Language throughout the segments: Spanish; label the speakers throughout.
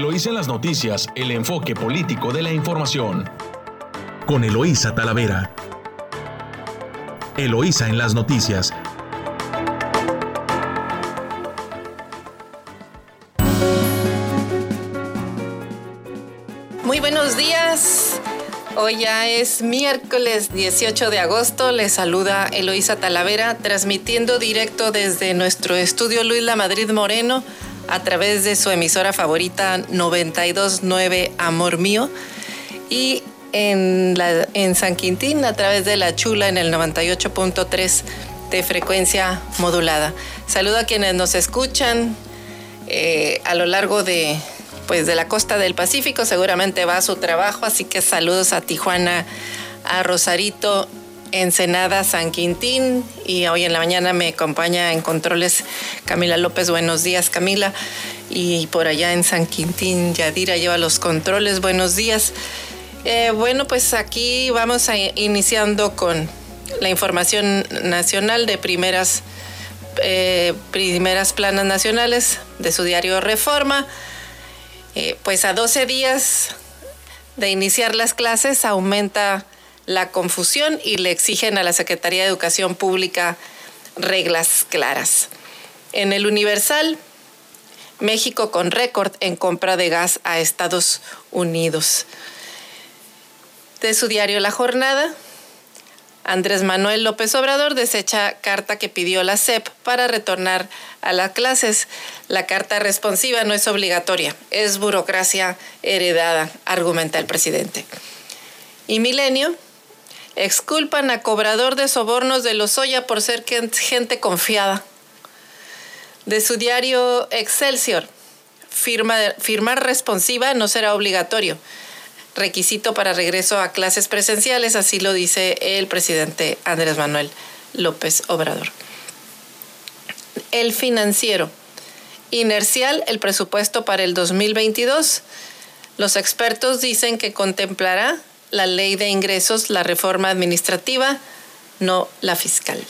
Speaker 1: Eloísa en las noticias, el enfoque político de la información. Con Eloísa Talavera. Eloísa en las noticias.
Speaker 2: Muy buenos días. Hoy ya es miércoles 18 de agosto. Les saluda Eloísa Talavera, transmitiendo directo desde nuestro estudio Luis La Madrid Moreno a través de su emisora favorita 929 Amor Mío y en, en San Quintín a través de La Chula en el 98.3 de frecuencia modulada. Saludo a quienes nos escuchan eh, a lo largo de, pues, de la costa del Pacífico. Seguramente va a su trabajo, así que saludos a Tijuana, a Rosarito Ensenada, San Quintín y hoy en la mañana me acompaña en controles Camila López. Buenos días Camila. Y por allá en San Quintín, Yadira lleva los controles. Buenos días. Eh, bueno, pues aquí vamos a, iniciando con la información nacional de primeras, eh, primeras planas nacionales de su diario Reforma. Eh, pues a 12 días de iniciar las clases aumenta la confusión y le exigen a la Secretaría de Educación Pública reglas claras. En el Universal, México con récord en compra de gas a Estados Unidos. De su diario La Jornada, Andrés Manuel López Obrador desecha carta que pidió la CEP para retornar a las clases. La carta responsiva no es obligatoria, es burocracia heredada, argumenta el presidente. Y Milenio, Exculpan a cobrador de sobornos de Lozoya por ser gente confiada. De su diario Excelsior, firmar responsiva no será obligatorio. Requisito para regreso a clases presenciales, así lo dice el presidente Andrés Manuel López Obrador. El financiero. Inercial el presupuesto para el 2022. Los expertos dicen que contemplará la ley de ingresos, la reforma administrativa, no la fiscal.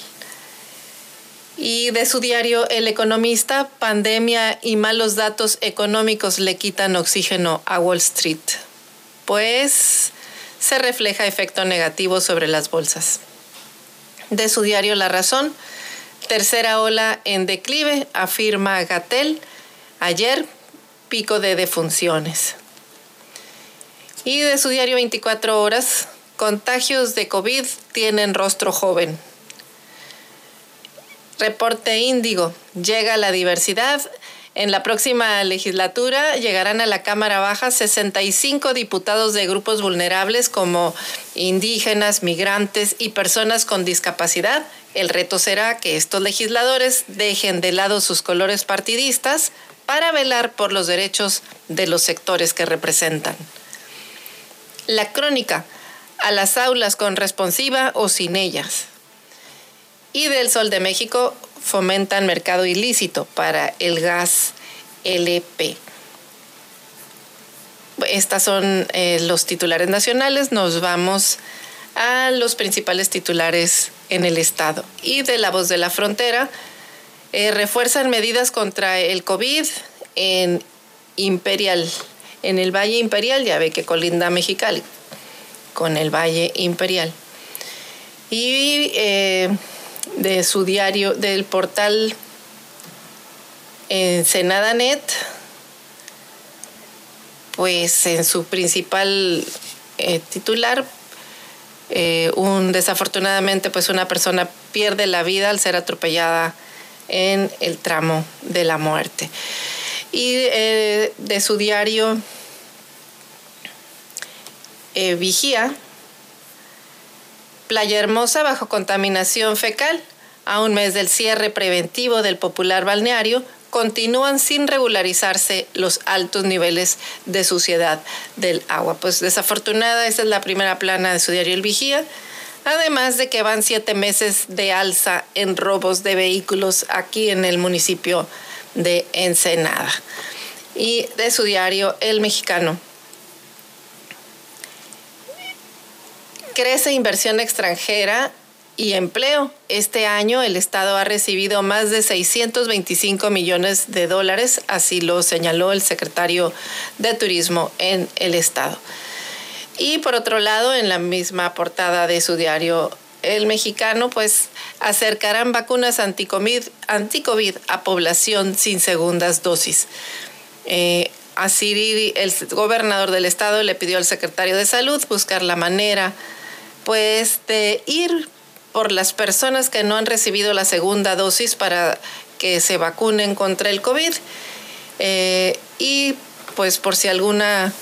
Speaker 2: Y de su diario El Economista, pandemia y malos datos económicos le quitan oxígeno a Wall Street, pues se refleja efecto negativo sobre las bolsas. De su diario La Razón, tercera ola en declive, afirma Gatel, ayer pico de defunciones. Y de su diario 24 horas, contagios de COVID tienen rostro joven. Reporte Índigo, llega la diversidad. En la próxima legislatura llegarán a la Cámara Baja 65 diputados de grupos vulnerables como indígenas, migrantes y personas con discapacidad. El reto será que estos legisladores dejen de lado sus colores partidistas para velar por los derechos de los sectores que representan. La crónica, a las aulas con responsiva o sin ellas. Y del Sol de México fomentan mercado ilícito para el gas LP. Estas son eh, los titulares nacionales. Nos vamos a los principales titulares en el estado. Y de la voz de la frontera, eh, refuerzan medidas contra el COVID en Imperial en el Valle Imperial, ya ve que colinda Mexicali, con el Valle Imperial. Y eh, de su diario, del portal Net, pues en su principal eh, titular, eh, un desafortunadamente pues una persona pierde la vida al ser atropellada en el tramo de la muerte y eh, de su diario eh, Vigía, Playa Hermosa bajo contaminación fecal, a un mes del cierre preventivo del popular balneario, continúan sin regularizarse los altos niveles de suciedad del agua. Pues desafortunada, esa es la primera plana de su diario El Vigía. Además de que van siete meses de alza en robos de vehículos aquí en el municipio de Ensenada y de su diario El Mexicano. Crece inversión extranjera y empleo. Este año el Estado ha recibido más de 625 millones de dólares, así lo señaló el secretario de Turismo en el Estado. Y por otro lado, en la misma portada de su diario El Mexicano, pues acercarán vacunas anticovid, anticovid a población sin segundas dosis. Eh, así el gobernador del estado le pidió al secretario de salud buscar la manera pues de ir por las personas que no han recibido la segunda dosis para que se vacunen contra el COVID. Eh, y pues por si alguna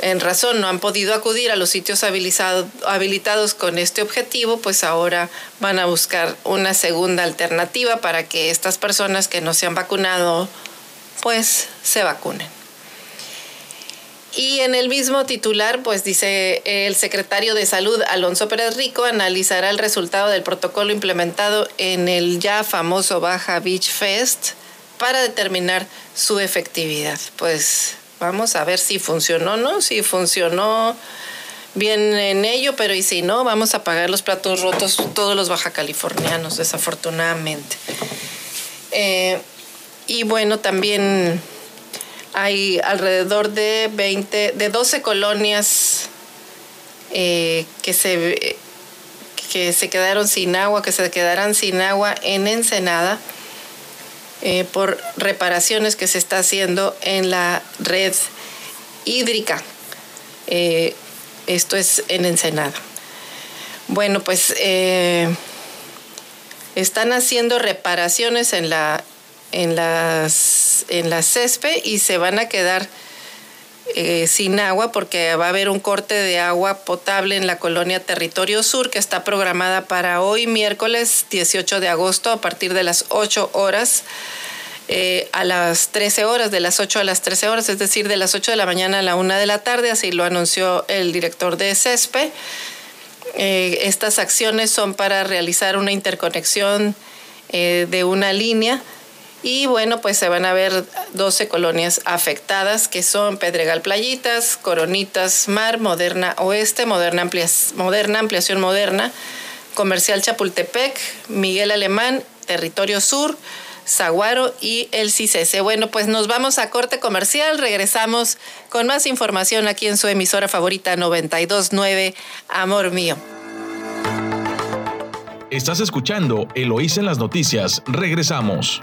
Speaker 2: en razón no han podido acudir a los sitios habilitados con este objetivo, pues ahora van a buscar una segunda alternativa para que estas personas que no se han vacunado pues se vacunen. Y en el mismo titular, pues dice el secretario de Salud, Alonso Pérez Rico, analizará el resultado del protocolo implementado en el ya famoso Baja Beach Fest para determinar su efectividad. Pues vamos a ver si funcionó, ¿no? Si funcionó bien en ello, pero y si no, vamos a pagar los platos rotos todos los baja californianos, desafortunadamente. Eh, y bueno, también hay alrededor de 20, de 12 colonias eh, que, se, que se quedaron sin agua, que se quedarán sin agua en Ensenada eh, por reparaciones que se está haciendo en la red hídrica. Eh, esto es en Ensenada. Bueno, pues están haciendo reparaciones en la en las, en la CESPE y se van a quedar eh, sin agua porque va a haber un corte de agua potable en la colonia Territorio Sur que está programada para hoy miércoles 18 de agosto a partir de las 8 horas. Eh, a las 13 horas, de las 8 a las 13 horas, es decir, de las 8 de la mañana a la 1 de la tarde, así lo anunció el director de CESPE. Eh, estas acciones son para realizar una interconexión de una línea y bueno, pues se van a ver 12 colonias afectadas, que son Pedregal Playitas, Coronitas Mar, Moderna Oeste, Moderna, Moderna Ampliación Moderna, Comercial Chapultepec, Miguel Alemán, Territorio Sur, Zaguaro y el CICESE. Bueno, pues nos vamos a corte comercial, regresamos con más información aquí en su emisora favorita 929, Amor Mío.
Speaker 1: Estás escuchando Eloísa en las noticias, regresamos.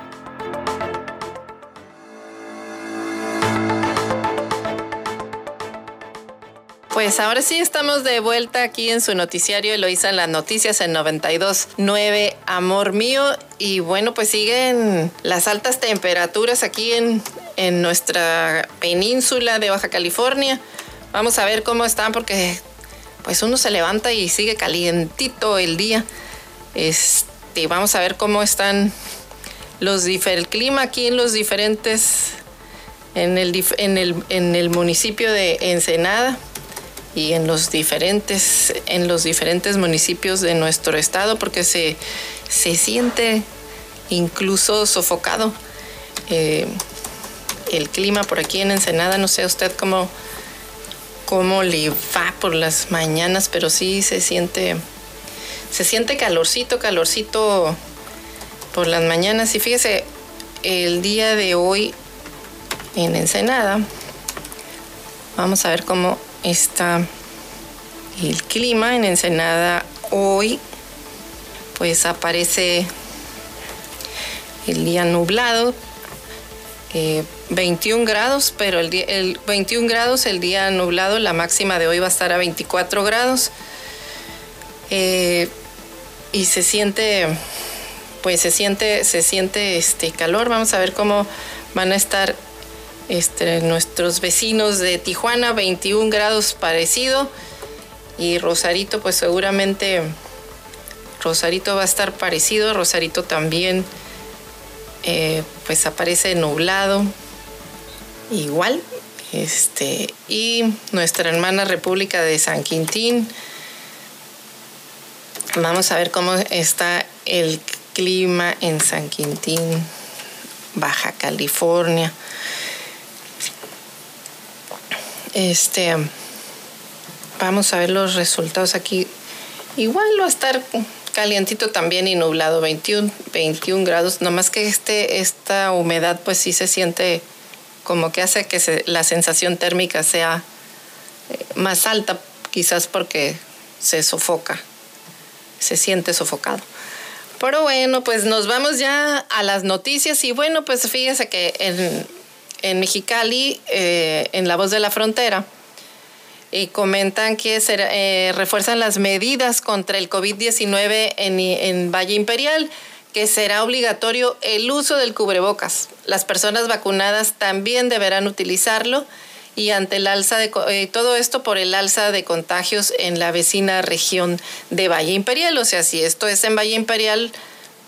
Speaker 2: Pues ahora sí estamos de vuelta aquí en su noticiario Eloisa en las noticias en 92.9 Amor Mío. Y bueno, pues siguen las altas temperaturas aquí en, en nuestra península de Baja California. Vamos a ver cómo están porque pues uno se levanta y sigue calientito el día. Este, vamos a ver cómo están los el clima aquí en los diferentes en el, en el, en el municipio de Ensenada y en los diferentes, en los diferentes municipios de nuestro estado, porque se, se siente incluso sofocado. Eh, el clima por aquí en Ensenada, no sé usted cómo, cómo le va por las mañanas, pero sí se siente, se siente calorcito, calorcito por las mañanas. Y fíjese, el día de hoy en Ensenada, vamos a ver cómo está el clima en Ensenada hoy, pues aparece el día nublado, 21 eh, grados, pero el, día, el 21 grados el día nublado, la máxima de hoy va a estar a 24 grados. Eh, y se siente, pues se siente, se siente este calor. Vamos a ver cómo van a estar este, nuestros vecinos de Tijuana, 21 grados parecido. Y Rosarito, pues seguramente Rosarito va a estar parecido. Rosarito también, eh, pues aparece nublado. Igual. Este, y nuestra hermana República de San Quintín. Vamos a ver cómo está el clima en San Quintín, Baja California. Este, vamos a ver los resultados aquí. Igual va a estar calientito también y nublado, 21, 21 grados, nomás que este, esta humedad pues sí se siente como que hace que la sensación térmica sea eh, más alta, quizás porque se sofoca, se siente sofocado. Pero bueno, pues nos vamos ya a las noticias y bueno, pues fíjese que en, en Mexicali, eh, en La Voz de la Frontera, y comentan que se eh, refuerzan las medidas contra el COVID-19 en, Valle Imperial, que será obligatorio el uso del cubrebocas. Las personas vacunadas también deberán utilizarlo y ante el alza de eh, todo esto por el alza de contagios en la vecina región de Valle Imperial. O sea, si esto es en Valle Imperial,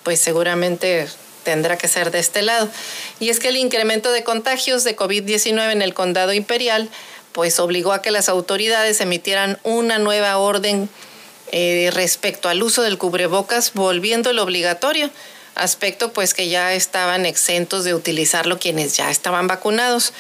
Speaker 2: pues seguramente tendrá que ser de este lado. Y es que el incremento de contagios de COVID-19 en el condado imperial pues obligó a que las autoridades emitieran una nueva orden eh, respecto al uso del cubrebocas, volviéndolo obligatorio, aspecto pues que ya estaban exentos de utilizarlo quienes ya estaban vacunados.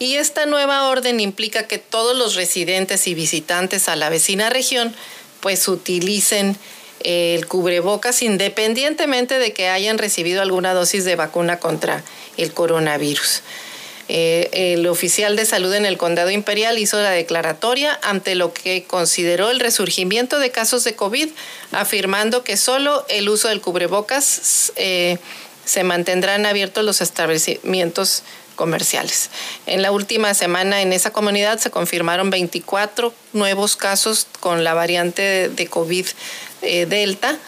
Speaker 2: Y esta nueva orden implica que todos los residentes y visitantes a la vecina región pues utilicen el cubrebocas independientemente de que hayan recibido alguna dosis de vacuna contra el coronavirus. Eh, el oficial de salud en el condado imperial hizo la declaratoria ante lo que consideró el resurgimiento de casos de COVID, afirmando que solo el uso del cubrebocas eh, se mantendrán abiertos los establecimientos comerciales. En la última semana en esa comunidad se confirmaron 24 nuevos casos con la variante de COVID eh, Delta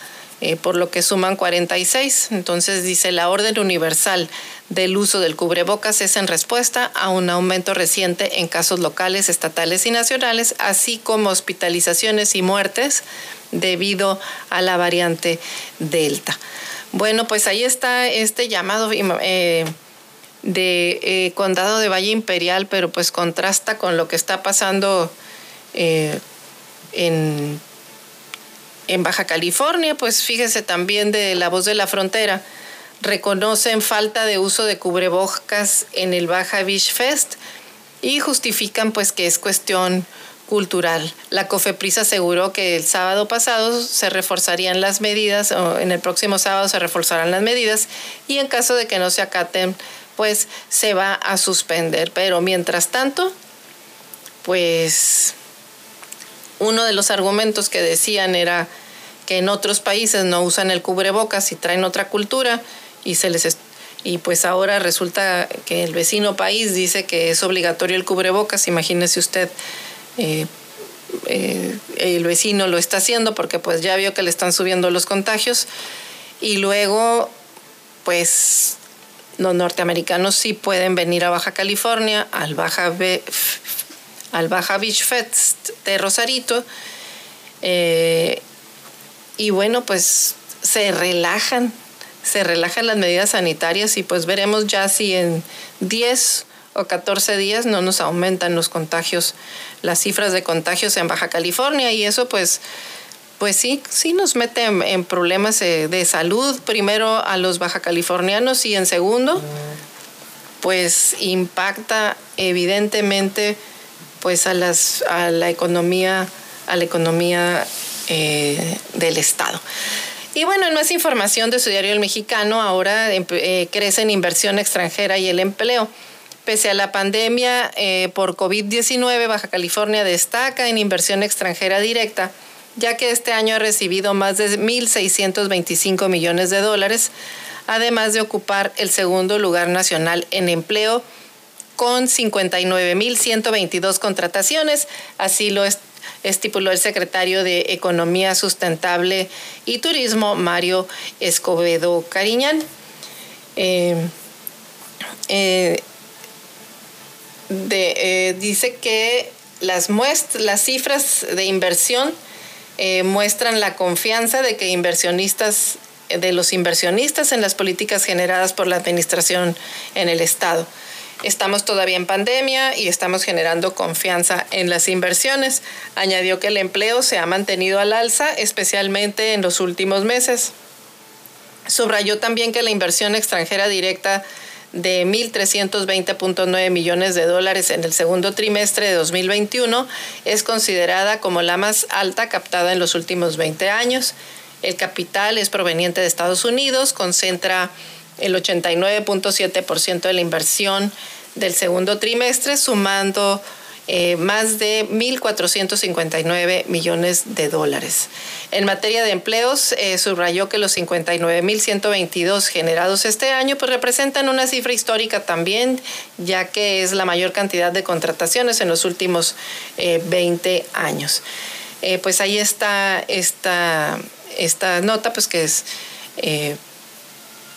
Speaker 2: eh, por lo que suman 46. Entonces dice la orden universal del uso del cubrebocas es en respuesta a un aumento reciente en casos locales, estatales y nacionales, así como hospitalizaciones y muertes debido a la variante Delta. Bueno, pues ahí está este llamado eh, de condado de Valle Imperial, pero pues contrasta con lo que está pasando en en Baja California, pues fíjese también de La Voz de la Frontera, reconocen falta de uso de cubrebocas en el Baja Beach Fest y justifican pues que es cuestión cultural. La COFEPRIS aseguró que el sábado pasado se reforzarían las medidas, o en el próximo sábado se reforzarán las medidas y en caso de que no se acaten, pues se va a suspender. Pero mientras tanto, pues uno de los argumentos que decían era que en otros países no usan el cubrebocas y traen otra cultura y se les y pues ahora resulta que el vecino país dice que es obligatorio el cubrebocas, imagínese usted eh, eh, el vecino lo está haciendo porque pues ya vio que le están subiendo los contagios. Y luego pues los norteamericanos sí pueden venir a Baja California, al Baja al Baja Beach Fest de Rosarito. Eh, y bueno, pues se relajan, se relajan las medidas sanitarias y pues veremos ya si en 10 o 14 días no nos aumentan los contagios, las cifras de contagios en Baja California y eso pues pues sí, sí nos mete en, problemas de, de, salud, primero a los baja californianos y en segundo, pues impacta evidentemente pues a, las, a la economía, a la economía eh, del Estado. Y bueno, en más información de su diario El Mexicano, ahora eh, crece en inversión extranjera y el empleo. Pese a la pandemia eh, por COVID-19, Baja California destaca en inversión extranjera directa, ya que este año ha recibido más de 1.625 millones de dólares, además de ocupar el segundo lugar nacional en empleo con 59.122 contrataciones. Así lo estipuló el secretario de Economía Sustentable y Turismo, Mario Escobedo Cariñán. Eh, eh, eh, dice que las, las cifras de inversión muestran la confianza de que inversionistas de los inversionistas en las políticas generadas por la administración en el Estado. Estamos todavía en pandemia y estamos generando confianza en las inversiones. Añadió que el empleo se ha mantenido al alza, especialmente en los últimos meses. Subrayó también que la inversión extranjera directa de 1.320.9 millones de dólares en el segundo trimestre de 2021 es considerada como la más alta captada en los últimos 20 años El capital es proveniente de Estados Unidos, concentra el 89.7% de la inversión del segundo trimestre, sumando eh, más de 1.459 millones de dólares. En materia de empleos, eh, subrayó que los 59.122 generados este año pues, representan una cifra histórica también, ya que es la mayor cantidad de contrataciones en los últimos 20 eh, años. pues ahí está esta, esta nota, pues que es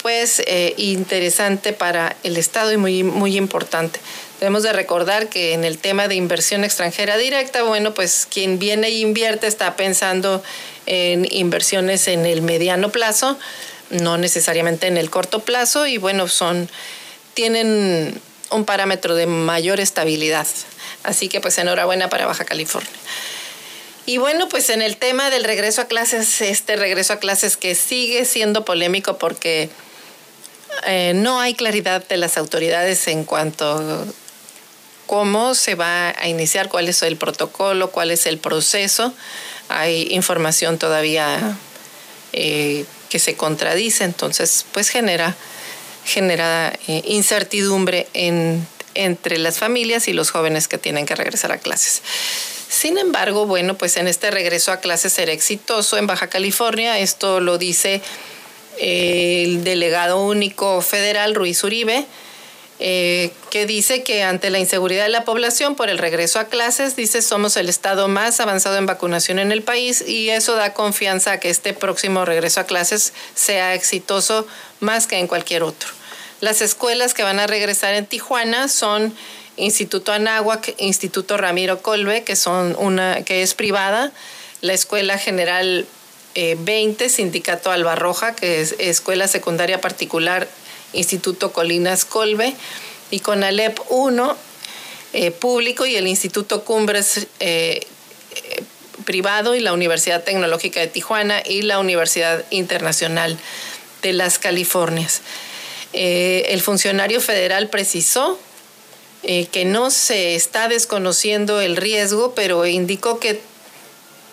Speaker 2: pues interesante para el Estado y muy, muy importante. Debemos de recordar que en el tema de inversión extranjera directa, bueno, pues quien viene e invierte está pensando en inversiones en el mediano plazo, no necesariamente en el corto plazo, y bueno, son, tienen un parámetro de mayor estabilidad. Así que pues enhorabuena para Baja California. Y bueno, pues en el tema del regreso a clases, este regreso a clases que sigue siendo polémico porque eh, no hay claridad de las autoridades en cuanto cómo se va a iniciar, cuál es el protocolo, cuál es el proceso. Hay información todavía eh, que se contradice, entonces pues genera, genera eh, incertidumbre entre las familias y los jóvenes que tienen que regresar a clases. Sin embargo, bueno, pues en este regreso a clases será exitoso en Baja California, esto lo dice el delegado único federal Ruiz Uribe, eh, que dice que ante la inseguridad de la población por el regreso a clases, dice somos el estado más avanzado en vacunación en el país y eso da confianza a que este próximo regreso a clases sea exitoso más que en cualquier otro. Las escuelas que van a regresar en Tijuana son Instituto Anáhuac, Instituto Ramiro Colbe, que son una que es privada, la Escuela General 20, eh, Sindicato Albarroja, que es escuela secundaria particular Instituto Colinas Colbe, y con Alep 1 eh, público y el Instituto Cumbres eh, privado y la Universidad Tecnológica de Tijuana y la Universidad Internacional de las Californias. Eh, el funcionario federal precisó que no se está desconociendo el riesgo, pero indicó que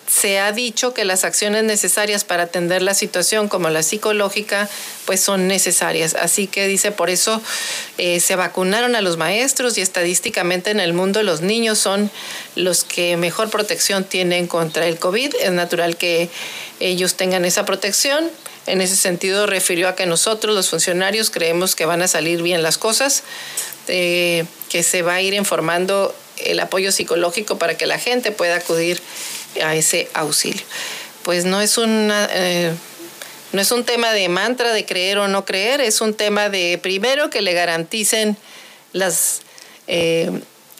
Speaker 2: se ha dicho que las acciones necesarias para atender la situación, como la psicológica, pues son necesarias. Así que dice, por eso eh, se vacunaron a los maestros y estadísticamente en el mundo los niños son los que mejor protección tienen contra el COVID. Es natural que ellos tengan esa protección. En ese sentido, refirió a que nosotros, los funcionarios, creemos que van a salir bien las cosas, eh, que se va a ir informando el apoyo psicológico para que la gente pueda acudir a ese auxilio. Pues no es una... Eh, no es un tema de mantra de creer o no creer, es un tema de primero que le garanticen las eh,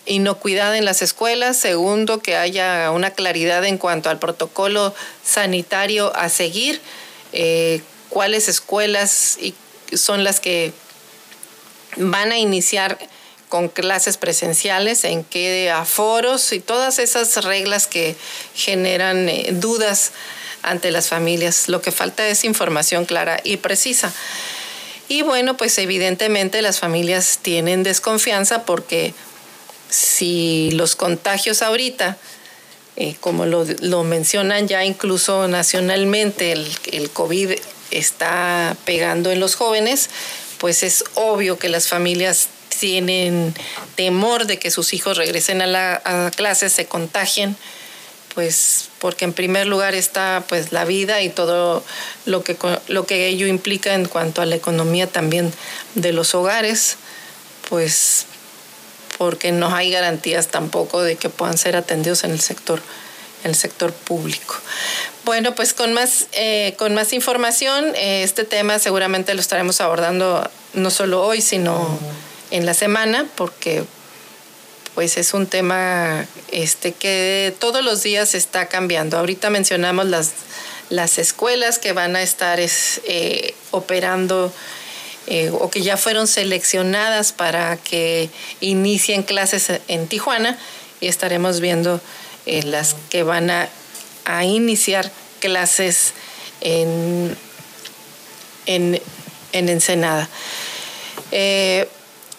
Speaker 2: inocuidad en las escuelas, segundo que haya una claridad en cuanto al protocolo sanitario a seguir, eh, cuáles escuelas son las que van a iniciar con clases presenciales, en qué aforos y todas esas reglas que generan eh, dudas ante las familias. Lo que falta es información clara y precisa. Y bueno, pues evidentemente las familias tienen desconfianza porque si los contagios ahorita, eh, como lo, mencionan ya incluso nacionalmente, el, el COVID está pegando en los jóvenes, pues es obvio que las familias tienen temor de que sus hijos regresen a la clase, se contagien, pues porque en primer lugar está pues la vida y todo lo que, lo que ello implica en cuanto a la economía también de los hogares, pues porque no hay garantías tampoco de que puedan ser atendidos en el sector en el sector público. Bueno, pues con más, eh, con más información, eh, este tema seguramente lo estaremos abordando no solo hoy, sino en la semana, porque pues es un tema este, que todos los días está cambiando. Ahorita mencionamos las, las escuelas que van a estar eh, operando eh, o que ya fueron seleccionadas para que inicien clases en Tijuana y estaremos viendo eh, las que van a, iniciar clases en, en, en Ensenada.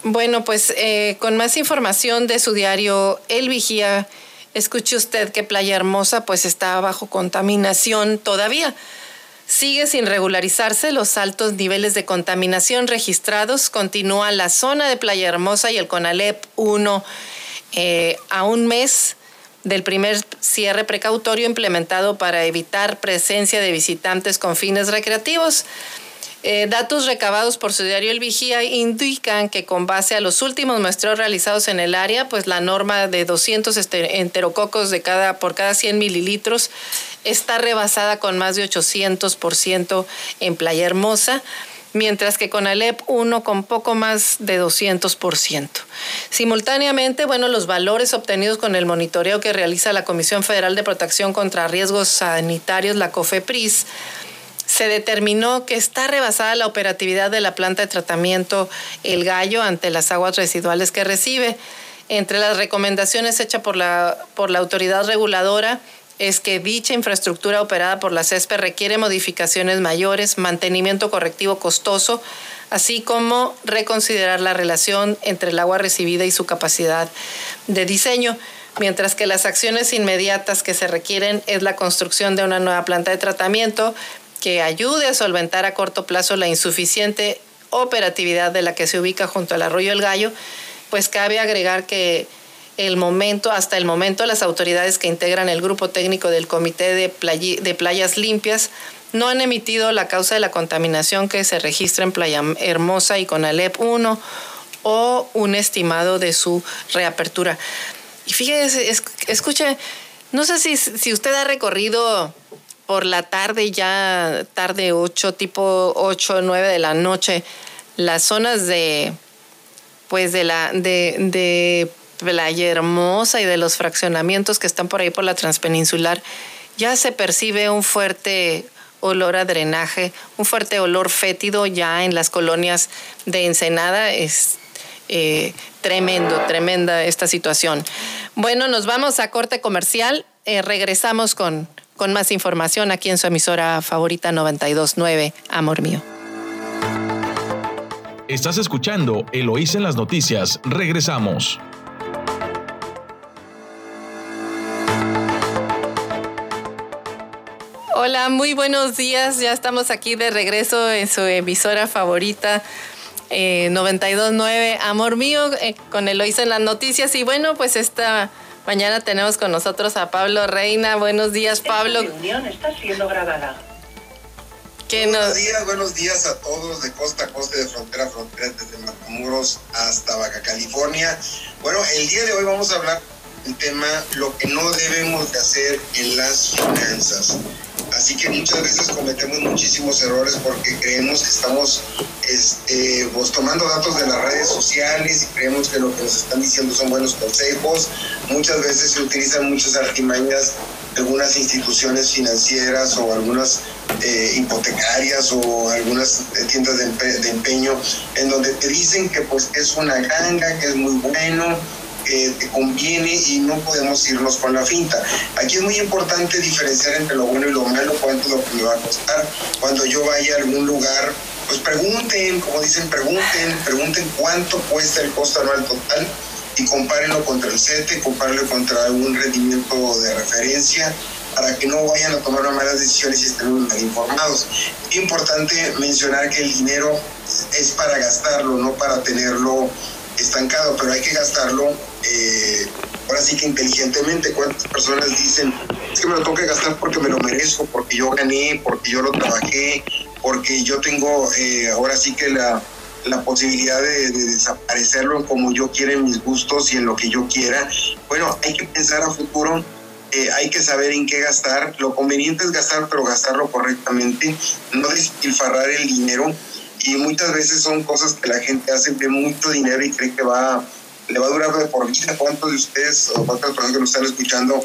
Speaker 2: Bueno, pues eh, con más información de su diario El Vigía, escuche usted que Playa Hermosa pues está bajo contaminación todavía. Sigue sin regularizarse los altos niveles de contaminación registrados. Continúa la zona de Playa Hermosa y el CONALEP 1 eh, a un mes del primer cierre precautorio implementado para evitar presencia de visitantes con fines recreativos. Eh, datos recabados por su diario El Vigía indican que con base a los últimos muestreos realizados en el área, pues la norma de 200 este, enterococos de cada, por cada 100 mililitros está rebasada con más de 800% en Playa Hermosa mientras que con Alep 1 con poco más de 200%. Simultáneamente, bueno, los valores obtenidos con el monitoreo que realiza la Comisión Federal de Protección contra Riesgos Sanitarios, la COFEPRIS, se determinó que está rebasada la operatividad de la planta de tratamiento El Gallo ante las aguas residuales que recibe. Entre las recomendaciones hechas por la, por la autoridad reguladora es que dicha infraestructura operada por la CESPE requiere modificaciones mayores, mantenimiento correctivo costoso, así como reconsiderar la relación entre el agua recibida y su capacidad de diseño, mientras que las acciones inmediatas que se requieren es la construcción de una nueva planta de tratamiento que ayude a solventar a corto plazo la insuficiente operatividad de la que se ubica junto al arroyo El Gallo, pues cabe agregar que el momento, hasta el momento, las autoridades que integran el grupo técnico del Comité de, Playas Limpias no han emitido la causa de la contaminación que se registra en Playa Hermosa y con Alep 1 o un estimado de su reapertura. Y fíjese, escuche, no sé si, si usted ha recorrido por la tarde, ya tarde 8, tipo 8 o 9 de la noche, las zonas de, pues de la, de, de Playa Hermosa y de los fraccionamientos que están por ahí por la transpeninsular, ya se percibe un fuerte olor a drenaje, un fuerte olor fétido ya en las colonias de Ensenada. Es eh, tremendo, tremenda esta situación. Bueno, nos vamos a corte comercial. Eh, regresamos con, con más información aquí en su emisora favorita 929, Amor Mío.
Speaker 1: Estás escuchando Eloís en las noticias. Regresamos.
Speaker 2: Hola, muy buenos días. Ya estamos aquí de regreso en su emisora favorita. 929 eh, Amor Mío eh, con Eloisa en las noticias y bueno pues esta mañana tenemos con nosotros a Pablo Reina. Buenos días Pablo.
Speaker 3: Esta reunión está siendo grabada.
Speaker 4: Buenos días, buenos días a todos de costa a costa, de frontera a frontera, desde Matamoros hasta Baja California. Bueno, el día de hoy vamos a hablar del tema lo que no debemos de hacer en las finanzas. Así que muchas veces cometemos muchísimos errores porque creemos que estamos este, pues, tomando datos de las redes sociales y creemos que lo que nos están diciendo son buenos consejos. Muchas veces se utilizan muchas artimañas de algunas instituciones financieras o algunas eh, hipotecarias o algunas tiendas de, empeño en donde te dicen que pues es una ganga, que es muy bueno, que te conviene y no podemos irnos con la finta. Aquí es muy importante diferenciar entre lo bueno y lo malo, cuánto lo que me va a costar. Cuando yo vaya a algún lugar, pues pregunten, como dicen, pregunten, pregunten cuánto cuesta el costo anual total y compárenlo contra el CETE, compárenlo contra algún rendimiento de referencia para que no vayan a tomar malas decisiones y estén mal informados. Importante mencionar que el dinero es para gastarlo, no para tenerlo estancado, pero hay que gastarlo eh, ahora sí que inteligentemente. ¿Cuántas personas dicen, es que me lo tengo que gastar porque me lo merezco, porque yo gané, porque yo lo trabajé, porque yo tengo eh, ahora sí que la, la posibilidad de, desaparecerlo como yo quiera en mis gustos y en lo que yo quiera? Bueno, hay que pensar a futuro. Eh, hay que saber en qué gastar. Lo conveniente es gastar, pero gastarlo correctamente, no despilfarrar el dinero. Y muchas veces son cosas que la gente hace de mucho dinero y cree que va le va a durar de por vida. ¿Cuántos de ustedes o cuántas personas que nos están escuchando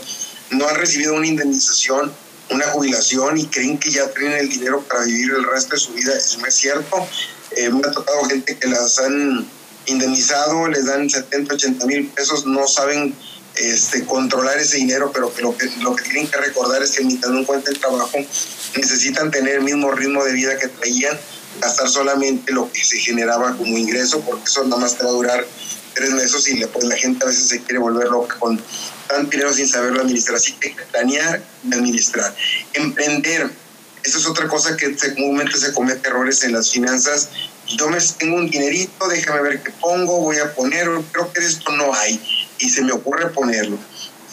Speaker 4: no han recibido una indemnización, una jubilación y creen que ya tienen el dinero para vivir el resto de su vida? Eso no cierto. Eh, me ha tocado gente que las han indemnizado, les dan 70, 80 mil pesos, no saben este, controlar ese dinero, pero que lo, que lo que tienen que recordar es que mientras no encuentren trabajo, necesitan tener el mismo ritmo de vida que traían, gastar solamente lo que se generaba como ingreso, porque eso nada más te va a durar tres meses y pues, la gente a veces se quiere volver loca con tanto dinero sin saberlo administrar. Así que planear y administrar. Emprender. Esa es otra cosa que comúnmente se comete errores en las finanzas. Yo me tengo un dinerito, déjame ver qué pongo, voy a poner, creo que de esto no hay y se me ocurre ponerlo.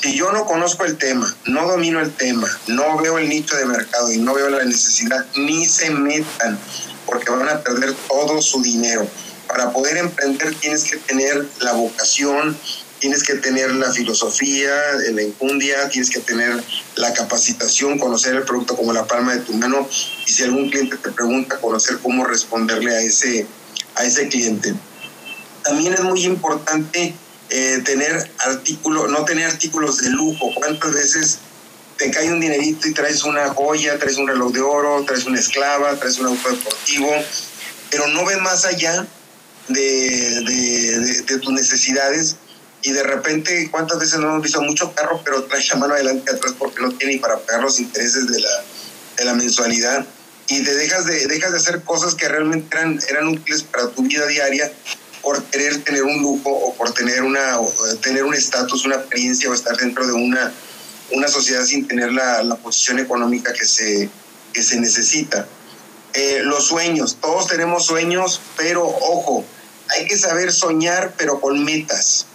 Speaker 4: Si yo no conozco el tema, no domino el tema, no veo el nicho de mercado y no veo la necesidad, ni se metan, porque van a perder todo su dinero. Para poder emprender tienes que tener la vocación, tienes que tener la filosofía, la infundia, tienes que tener la capacitación, conocer el producto como la palma de tu mano y si algún cliente te pregunta, conocer cómo responderle a ese, a ese cliente. También es muy importante eh, tener artículos, no tener artículos de lujo. ¿Cuántas veces te cae un dinerito y traes una joya, traes un reloj de oro, traes una esclava, traes un auto deportivo, pero no ves más allá de, de, tus necesidades y de repente, ¿cuántas veces no hemos visto mucho carro, pero trae la mano adelante y atrás porque no tiene ni para pagar los intereses de la, de la mensualidad? Y te dejas de, dejas de hacer cosas que realmente eran, eran útiles para tu vida diaria por querer tener un lujo o por tener una tener un estatus, una experiencia o estar dentro de una, una sociedad sin tener la, la posición económica que se, que se necesita. Eh, los sueños, todos tenemos sueños, pero ojo, hay que saber soñar, pero con metas.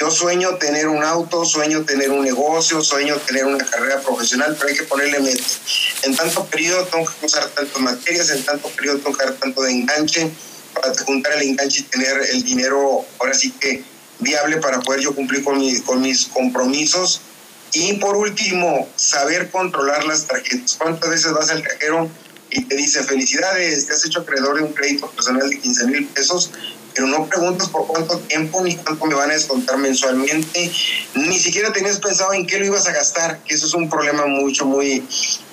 Speaker 4: Yo sueño tener un auto, sueño tener un negocio, sueño tener una carrera profesional, pero hay que ponerle metas. En tanto periodo tengo que usar tantas materias, en tanto periodo tengo que dar tanto de enganche, para juntar el enganche y tener el dinero ahora sí que viable para poder yo cumplir con, con mis compromisos. Y por último, saber controlar las tarjetas. ¿Cuántas veces vas al cajero y te dice, felicidades, te has hecho acreedor de un crédito personal de 15 mil pesos, pero no preguntas por cuánto tiempo ni cuánto me van a descontar mensualmente, ni siquiera tenías pensado en qué lo ibas a gastar, que eso es un problema mucho, muy,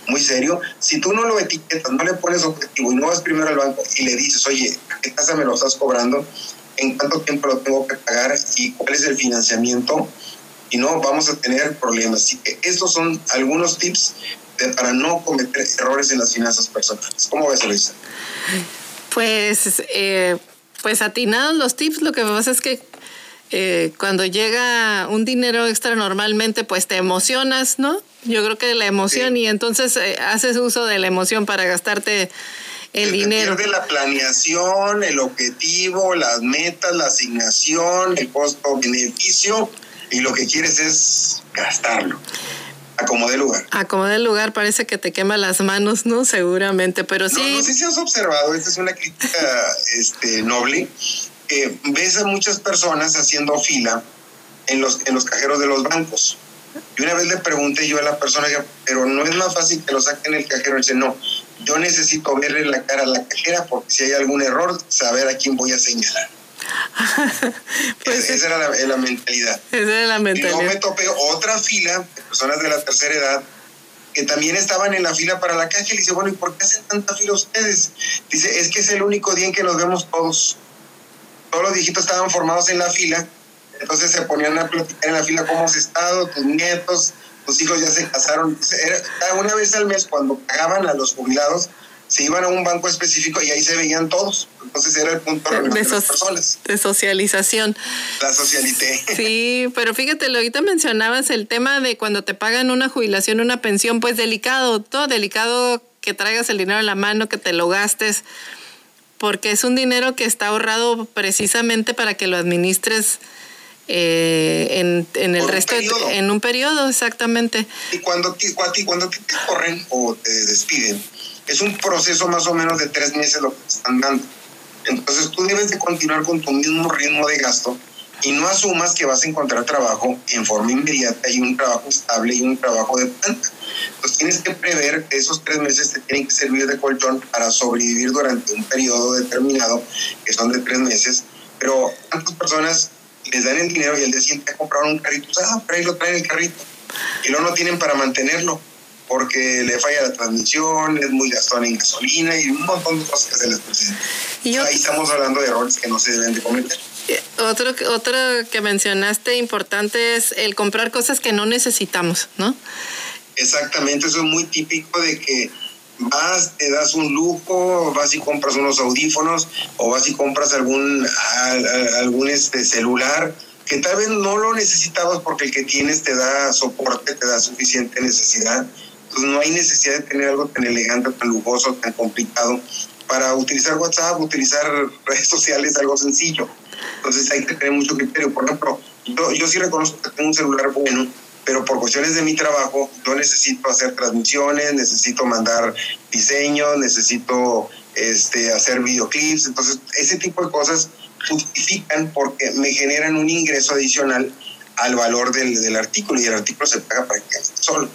Speaker 4: muy serio. Si tú no lo etiquetas, no le pones objetivo y no vas primero al banco y le dices, oye, ¿a qué tasa me lo estás cobrando? ¿En cuánto tiempo lo tengo que pagar? ¿Y cuál es el financiamiento? Y no vamos a tener problemas. Así que estos son algunos tips de, para no cometer errores en las finanzas personales. ¿Cómo ves, Luisa?
Speaker 2: Pues, eh, pues atinados los tips. Lo que pasa es que eh, cuando llega un dinero extra normalmente pues te emocionas, ¿no? Yo creo que la emoción y entonces eh, haces uso de la emoción para gastarte el dinero.
Speaker 4: de la planeación, el objetivo, las metas, la asignación, el costo-beneficio y lo que quieres es gastarlo. Acomode lugar.
Speaker 2: Acomode lugar, parece que te quema las manos, ¿no? Seguramente, pero sí.
Speaker 4: No, sé si has observado, esta es una crítica este, noble, que ves a muchas personas haciendo fila en los, en los cajeros de los bancos. Y una vez le pregunté yo a la persona, pero no es más fácil que lo saquen el cajero. Y dice, no, yo necesito verle la cara a la cajera porque si hay algún error, saber a quién voy a señalar. pues, esa era la, mentalidad.
Speaker 2: Esa era la mentalidad. Y
Speaker 4: luego me topé otra fila de personas de la tercera edad que también estaban en la fila para la caja y le dice, bueno, ¿y por qué hacen tanta fila ustedes? Dice, es que es el único día en que nos vemos todos. Todos los viejitos estaban formados en la fila entonces se ponían a platicar en la fila cómo has estado, tus nietos, tus hijos ya se casaron. Era, una vez al mes cuando pagaban a los jubilados, se iban a un banco específico y ahí se veían todos. Entonces era el punto de, de, las personas.
Speaker 2: de socialización.
Speaker 4: La socialité.
Speaker 2: Sí, pero fíjate, ahorita mencionabas el tema de cuando te pagan una jubilación, una pensión, pues delicado, todo delicado que traigas el dinero en la mano, que te lo gastes, porque es un dinero que está ahorrado precisamente para que lo administres eh, en, en, el resto, en un periodo, exactamente.
Speaker 4: Y cuando, cuando te corren o te despiden, es un proceso más o menos de tres meses lo que te están dando. Entonces tú debes de continuar con tu mismo ritmo de gasto y no asumas que vas a encontrar trabajo en forma inmediata y un trabajo estable y un trabajo de planta. Entonces tienes que prever que esos tres meses te tienen que servir de colchón para sobrevivir durante un periodo determinado, que son de tres meses. Pero ¿cuántas personas les dan el dinero y el día siguiente compraron un carrito, ah, pero ahí lo traen el carrito. Y luego no tienen para mantenerlo porque le falla la transmisión, es muy gastón en gasolina y un montón de cosas que se les presentan. Ahí estamos hablando de errores que no se deben de cometer.
Speaker 2: Eh, otro, otro que mencionaste importante es el comprar cosas que no necesitamos, ¿no?
Speaker 4: Exactamente, eso es muy típico de que vas, te das un lujo, vas y compras unos audífonos o vas y compras algún, algún este celular que tal vez no lo necesitabas porque el que tienes te da soporte, te da suficiente necesidad. Pues no hay necesidad de tener algo tan elegante, tan lujoso, tan complicado. Para utilizar WhatsApp, utilizar redes sociales, algo sencillo. Entonces hay que tener mucho criterio. Por ejemplo, yo, yo sí reconozco que tengo un celular bueno, pero por cuestiones de mi trabajo, yo necesito hacer transmisiones, necesito mandar diseños, necesito este, hacer videoclips. Entonces, ese tipo de cosas justifican porque me generan un ingreso adicional al valor del, del artículo y el artículo se paga prácticamente solo.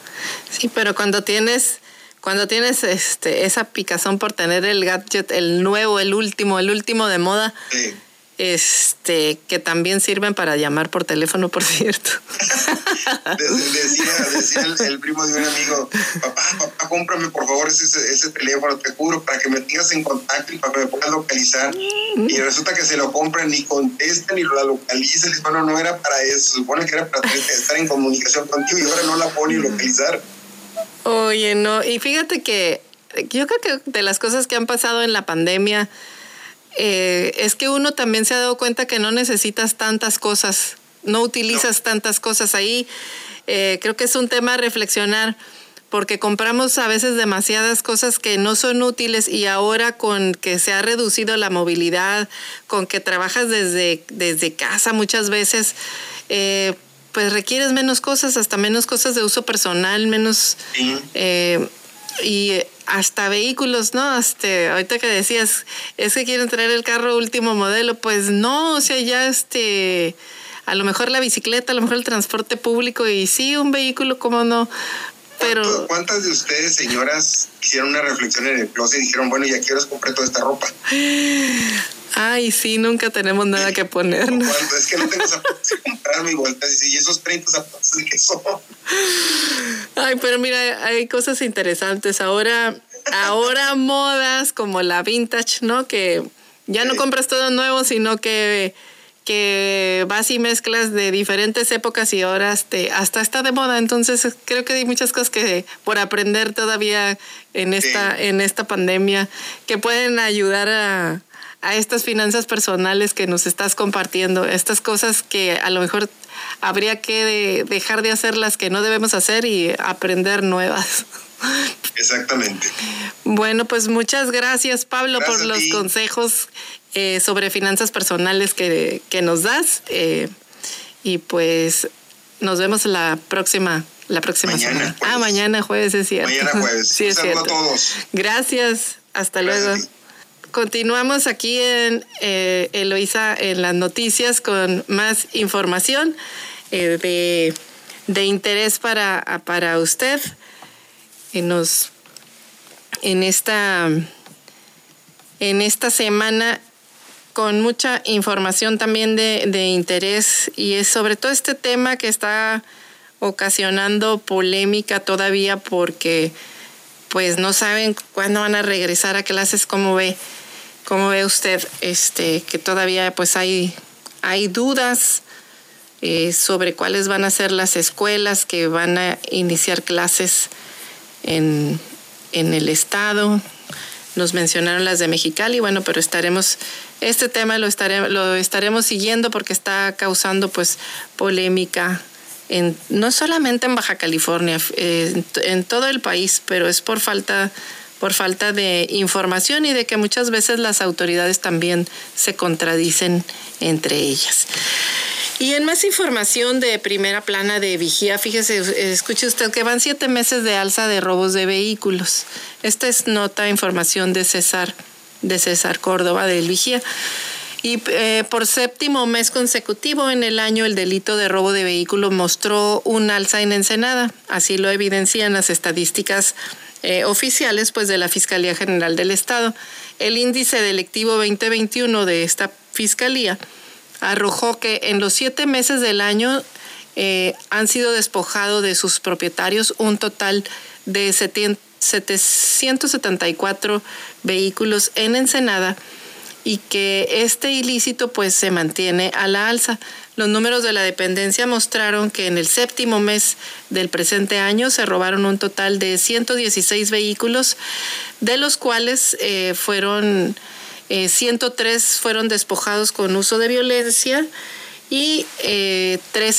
Speaker 2: Sí, pero cuando tienes cuando tienes este esa picazón por tener el gadget, el nuevo, el último, el último de moda, sí este, que también sirven para llamar por teléfono, por cierto.
Speaker 4: decía, decía el, primo de un amigo, papá, papá, cómprame por favor ese, ese teléfono, te juro, para que me tengas en contacto y para que me puedas localizar. Y resulta que se lo compran, ni contestan, ni lo localizan. Bueno, no era para eso, supone que era para estar en comunicación contigo y ahora no la pone localizar.
Speaker 2: Oye, no, y fíjate que yo creo que de las cosas que han pasado en la pandemia, eh, es que uno también se ha dado cuenta que no necesitas tantas cosas, no utilizas tantas cosas ahí. Eh, creo que es un tema a reflexionar porque compramos a veces demasiadas cosas que no son útiles y ahora con que se ha reducido la movilidad, con que trabajas desde, desde casa muchas veces, eh, pues requieres menos cosas, hasta menos cosas de uso personal, menos... y hasta vehículos, ¿no? Este, ahorita que decías, es que quieren traer el carro último modelo, pues no, o sea, ya este, a lo mejor la bicicleta, a lo mejor el transporte público y sí, un vehículo, ¿cómo no? Pero...
Speaker 4: ¿Cuántas de ustedes, señoras, hicieron una reflexión en el closet y dijeron, bueno, ya quiero comprar toda esta ropa?
Speaker 2: Ay, sí, nunca tenemos nada que ponernos.
Speaker 4: Es que no tengo zapatos que comprarme igual. Y esos 30 zapatos de qué son.
Speaker 2: Ay, pero mira, hay cosas interesantes. Ahora, ahora modas como la vintage, ¿no? Que ya no compras todo nuevo, sino que, que vas y mezclas de diferentes épocas y ahora hasta, hasta está de moda. Entonces creo que hay muchas cosas que por aprender todavía en esta, en esta pandemia que pueden ayudar a a estas finanzas personales que nos estás compartiendo, estas cosas que a lo mejor habría que dejar de hacer las que no debemos hacer y aprender nuevas.
Speaker 4: Exactamente.
Speaker 2: Bueno, pues muchas gracias Pablo por los consejos eh, sobre finanzas personales que, nos das. Eh, y pues nos vemos la próxima, la próxima semana. Ah, mañana jueves es cierto.
Speaker 4: Mañana jueves.
Speaker 2: sí, es cierto. a todos. Gracias. Hasta luego. Continuamos aquí en eh, Eloisa en las noticias con más información eh, de, interés para, para usted. Y nos, en, esta, en esta semana con mucha información también de, de interés y es sobre todo este tema que está ocasionando polémica todavía porque pues no saben cuándo van a regresar a clases, como ve. ¿Cómo ve usted este, que todavía pues hay, hay dudas eh, sobre cuáles van a ser las escuelas que van a iniciar clases en, el estado? Nos mencionaron las de Mexicali, bueno, pero estaremos, este tema lo, estaremos, lo estaremos siguiendo porque está causando pues polémica en, no solamente en Baja California, en, en todo el país, pero es por falta por falta de información y de que muchas veces las autoridades también se contradicen entre ellas. Y en más información de primera plana de vigía, fíjese, escuche usted que van siete meses de alza de robos de vehículos. Esta es nota, información de César, de César Córdoba del Vigía. Y eh, por séptimo mes consecutivo en el año, el delito de robo de vehículo mostró un alza en Ensenada. Así lo evidencian las estadísticas eh, oficiales pues, de la Fiscalía General del Estado. El índice delictivo 2021 de esta Fiscalía arrojó que en los siete meses del año eh, han sido despojados de sus propietarios un total de 774 vehículos en Ensenada y que este ilícito pues se mantiene a la alza. Los números de la dependencia mostraron que en el séptimo mes del presente año se robaron un total de 116 vehículos, de los cuales eh, fueron 103 eh, fueron despojados con uso de violencia y 13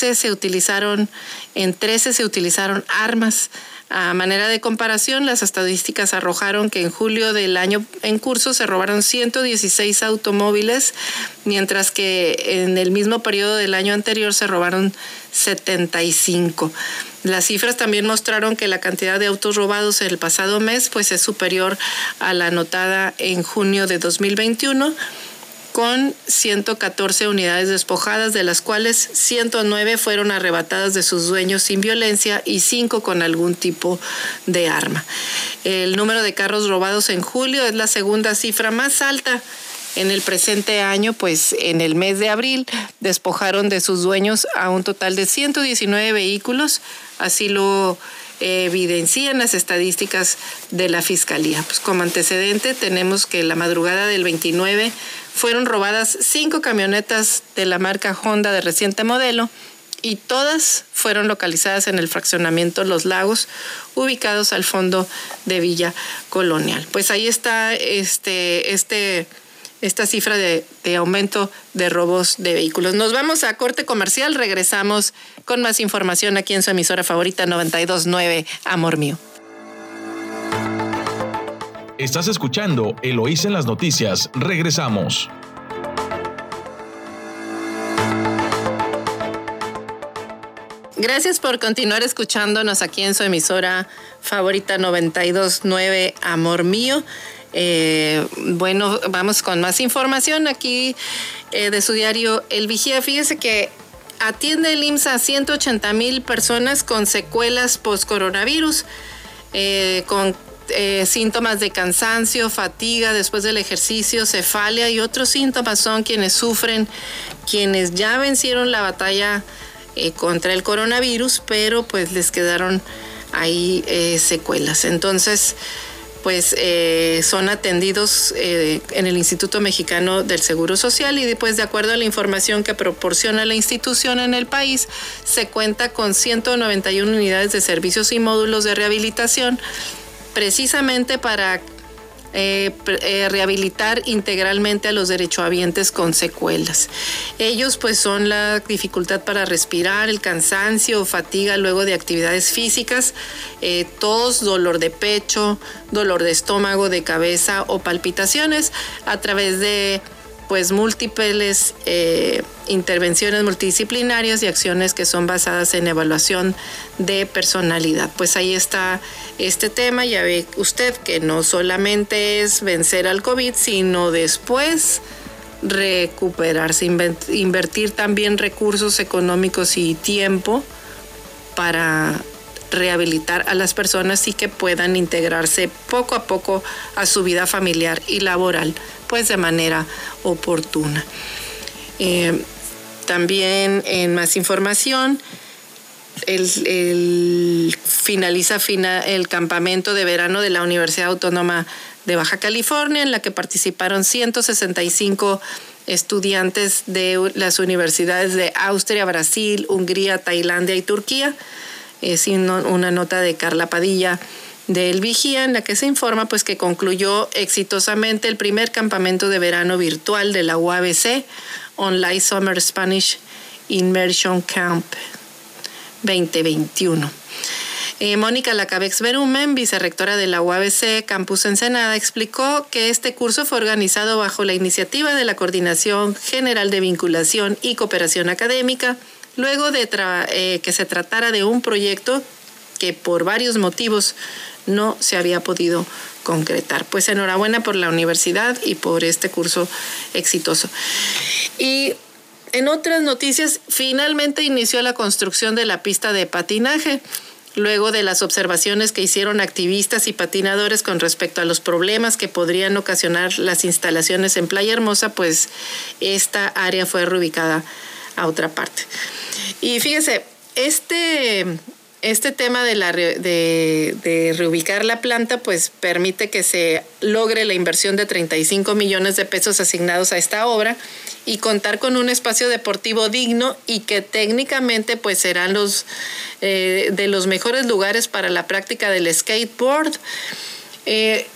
Speaker 2: eh, se utilizaron, en 13 se utilizaron armas. A manera de comparación, las estadísticas arrojaron que en julio del año en curso se robaron 116 automóviles, mientras que en el mismo periodo del año anterior se robaron 75. Las cifras también mostraron que la cantidad de autos robados el pasado mes pues es superior a la anotada en junio de 2021 con 114 unidades despojadas, de las cuales 109 fueron arrebatadas de sus dueños sin violencia y 5 con algún tipo de arma. El número de carros robados en julio es la segunda cifra más alta en el presente año, pues en el mes de abril despojaron de sus dueños a un total de 119 vehículos, así lo evidencian las estadísticas de la Fiscalía. Pues como antecedente tenemos que la madrugada del 29 fueron robadas cinco camionetas de la marca Honda de reciente modelo y todas fueron localizadas en el fraccionamiento Los Lagos, ubicados al fondo de Villa Colonial. Pues ahí está este, este, esta cifra de, de aumento de robos de vehículos. Nos vamos a corte comercial, regresamos con más información aquí en su emisora favorita 929 Amor Mío.
Speaker 1: Estás escuchando Eloís en las noticias. Regresamos.
Speaker 2: Gracias por continuar escuchándonos aquí en su emisora favorita 929 Amor Mío. Eh, bueno, vamos con más información aquí eh, de su diario El Vigía. Fíjese que atiende el IMSS a 180 mil personas con secuelas post-coronavirus, eh, con eh, síntomas de cansancio, fatiga después del ejercicio, cefalia y otros síntomas son quienes sufren, quienes ya vencieron la batalla eh, contra el coronavirus, pero pues les quedaron ahí eh, secuelas. Entonces, pues son atendidos en el Instituto Mexicano del Seguro Social y después de acuerdo a la información que proporciona la institución en el país, se cuenta con 191 unidades de servicios y módulos de rehabilitación precisamente para eh, eh, rehabilitar integralmente a los derechohabientes con secuelas. Ellos pues son la dificultad para respirar, el cansancio, fatiga luego de actividades físicas, eh, tos, dolor de pecho, dolor de estómago, de cabeza o palpitaciones a través de pues múltiples eh, intervenciones multidisciplinarias y acciones que son basadas en evaluación de personalidad. Pues ahí está este tema, ya ve usted que no solamente es vencer al COVID, sino después recuperarse, invertir también recursos económicos y tiempo para rehabilitar a las personas y que puedan integrarse poco a poco a su vida familiar y laboral pues de manera oportuna. Eh, también en más información, el, finaliza el campamento de verano de la Universidad Autónoma de Baja California, en la que participaron 165 estudiantes de las universidades de Austria, Brasil, Hungría, Tailandia y Turquía. Es una nota de Carla Padilla del Vigía, en la que se informa pues que concluyó exitosamente el primer campamento de verano virtual de la UABC, Online Summer Spanish Immersion Camp 2021. Eh, Mónica Lacabex Berumen, vicerrectora de la UABC Campus Ensenada, explicó que este curso fue organizado bajo la iniciativa de la Coordinación General de Vinculación y Cooperación Académica, luego de eh, que se tratara de un proyecto que por varios motivos no se había podido concretar. Pues enhorabuena por la universidad y por este curso exitoso. Y en otras noticias, finalmente inició la construcción de la pista de patinaje. Luego de las observaciones que hicieron activistas y patinadores con respecto a los problemas que podrían ocasionar las instalaciones en Playa Hermosa, pues esta área fue reubicada a otra parte. Y fíjese, este este tema de, la, de, reubicar la planta pues permite que se logre la inversión de 35 millones de pesos asignados a esta obra y contar con un espacio deportivo digno y que técnicamente pues serán los eh, de los mejores lugares para la práctica del skateboard. Eh,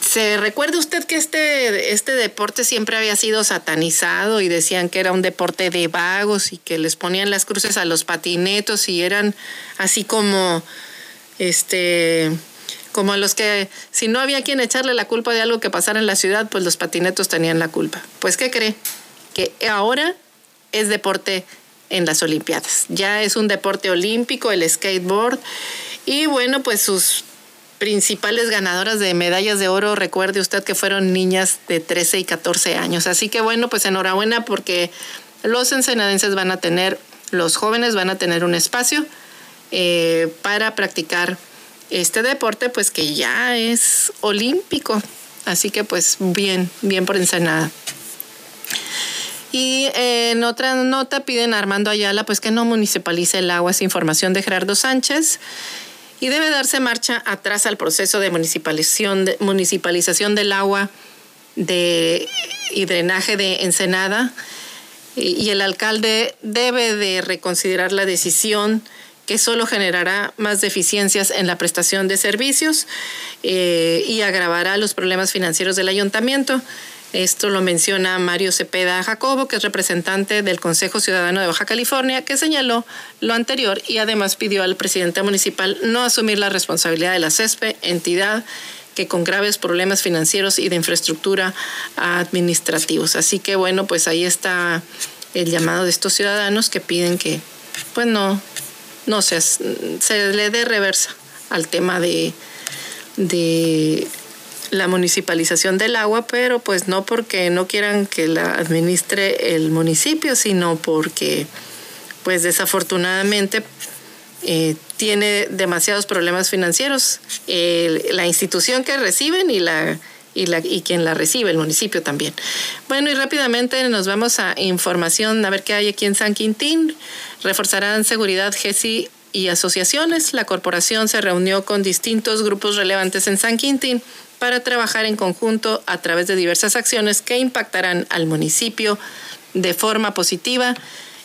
Speaker 2: ¿Se recuerda usted que este, este deporte siempre había sido satanizado y decían que era un deporte de vagos y que les ponían las cruces a los patinetos y eran así como este, como los que si no había quien echarle la culpa de algo que pasara en la ciudad, pues los patinetos tenían la culpa. Pues ¿qué cree? Que ahora es deporte en las Olimpiadas. Ya es un deporte olímpico el skateboard y bueno, pues sus principales ganadoras de medallas de oro, recuerde usted que fueron niñas de 13 y 14 años. Así que bueno, pues enhorabuena porque los ensenadenses van a tener, los jóvenes van a tener un espacio eh, para practicar este deporte, pues que ya es olímpico. Así que pues bien, bien por Ensenada. Y en otra nota piden a Armando Ayala pues que no municipalice el agua, es información de Gerardo Sánchez. Y debe darse marcha atrás al proceso de municipalización, de, municipalización del agua de, y drenaje de Ensenada. Y, y el alcalde debe de reconsiderar la decisión que solo generará más deficiencias en la prestación de servicios eh, y agravará los problemas financieros del ayuntamiento. Esto lo menciona Mario Cepeda Jacobo, que es representante del Consejo Ciudadano de Baja California, que señaló lo anterior y además pidió al presidente municipal no asumir la responsabilidad de la CESPE, entidad que con graves problemas financieros y de infraestructura administrativos. Así que bueno, pues ahí está el llamado de estos ciudadanos que piden que pues no no sé, se le dé reversa al tema de, de la municipalización del agua, pero pues no porque no quieran que la administre el municipio, sino porque pues desafortunadamente eh, tiene demasiados problemas financieros la institución que reciben y la y, la, y quien la recibe, el municipio también. Bueno, y rápidamente nos vamos a información, a ver qué hay aquí en San Quintín. Reforzarán seguridad GESI y asociaciones. La corporación se reunió con distintos grupos relevantes en San Quintín para trabajar en conjunto a través de diversas acciones que impactarán al municipio de forma positiva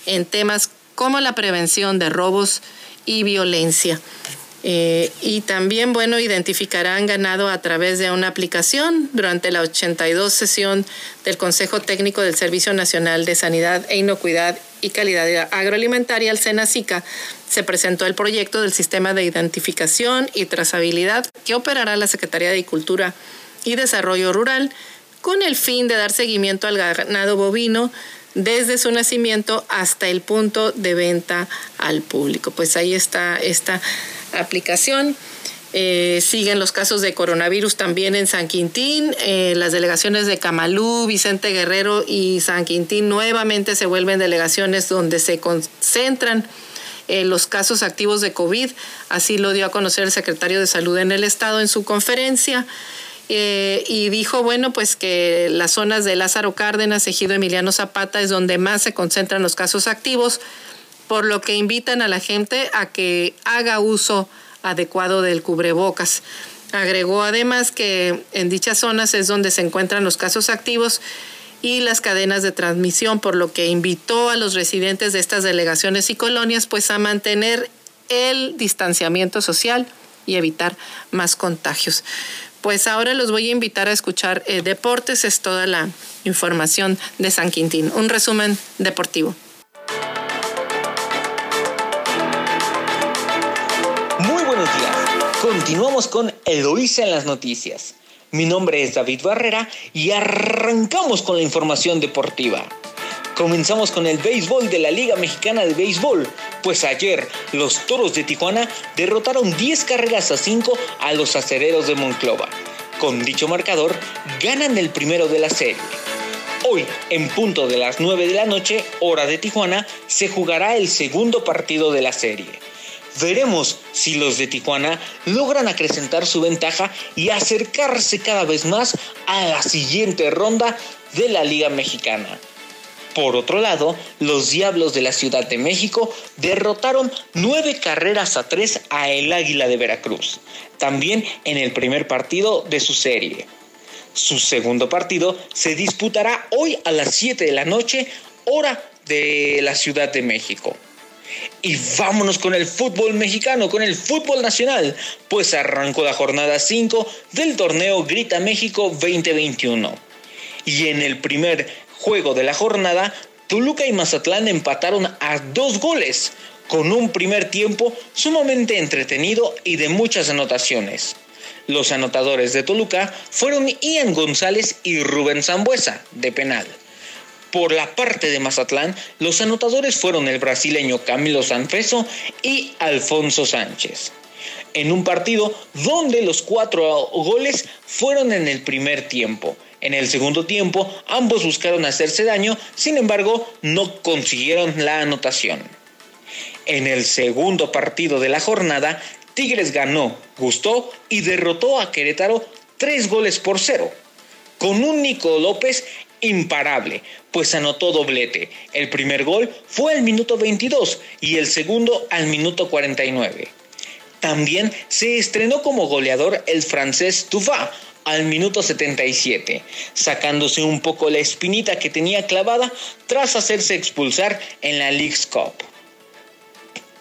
Speaker 2: en temas como la prevención de robos y violencia. Eh, y también, bueno, identificarán ganado a través de una aplicación durante la 82 sesión del Consejo Técnico del Servicio Nacional de Sanidad e Inocuidad y Calidad Agroalimentaria, el SENACICA, se presentó el proyecto del Sistema de Identificación y Trazabilidad que operará la Secretaría de Agricultura y Desarrollo Rural con el fin de dar seguimiento al ganado bovino desde su nacimiento hasta el punto de venta al público. Pues ahí está esta aplicación. Eh, siguen los casos de coronavirus también en San Quintín. Eh, las delegaciones de Camalú, Vicente Guerrero y San Quintín nuevamente se vuelven delegaciones donde se concentran eh, los casos activos de COVID. Así lo dio a conocer el secretario de Salud en el Estado en su conferencia. y dijo, bueno, pues que las zonas de Lázaro Cárdenas, Ejido Emiliano Zapata es donde más se concentran los casos activos por lo que invitan a la gente a que haga uso adecuado del cubrebocas. Agregó además que en dichas zonas es donde se encuentran los casos activos y las cadenas de transmisión, por lo que invitó a los residentes de estas delegaciones y colonias pues a mantener el distanciamiento social y evitar más contagios. Pues ahora los voy a invitar a escuchar eh, deportes, es toda la información de San Quintín. Un resumen deportivo.
Speaker 5: Continuamos con Eloísa en las noticias. Mi nombre es David Barrera y arrancamos con la información deportiva. Comenzamos con el béisbol de la Liga Mexicana de Béisbol, pues ayer los Toros de Tijuana derrotaron 10 carreras a 5 a los acereros de Monclova. Con dicho marcador, ganan el primero de la serie. Hoy, en punto de las 9 de la noche, hora de Tijuana, se jugará el segundo partido de la serie. Veremos si los de Tijuana logran acrecentar su ventaja y acercarse cada vez más a la siguiente ronda de la Liga Mexicana. Por otro lado, los Diablos de la Ciudad de México derrotaron nueve carreras a tres a el Águila de Veracruz, también en el primer partido de su serie. Su segundo partido se disputará hoy a las 7 de la noche, hora de la Ciudad de México. Y vámonos con el fútbol mexicano, con el fútbol nacional, pues arrancó la jornada 5 del torneo Grita México 2021. Y en el primer juego de la jornada, Toluca y Mazatlán empataron a dos goles, con un primer tiempo sumamente entretenido y de muchas anotaciones. Los anotadores de Toluca fueron Ian González y Rubén Zambuesa, de penal. Por la parte de Mazatlán, los anotadores fueron el brasileño Camilo Sanfeso y Alfonso Sánchez. En un partido donde los cuatro goles fueron en el primer tiempo. En el segundo tiempo, ambos buscaron hacerse daño, sin embargo, no consiguieron la anotación. En el segundo partido de la jornada, Tigres ganó, gustó y derrotó a Querétaro tres goles por cero, con un Nico López imparable, pues anotó doblete. El primer gol fue al minuto 22 y el segundo al minuto 49. También se estrenó como goleador el francés Tufa al minuto 77, sacándose un poco la espinita que tenía clavada tras hacerse expulsar en la League's Cup.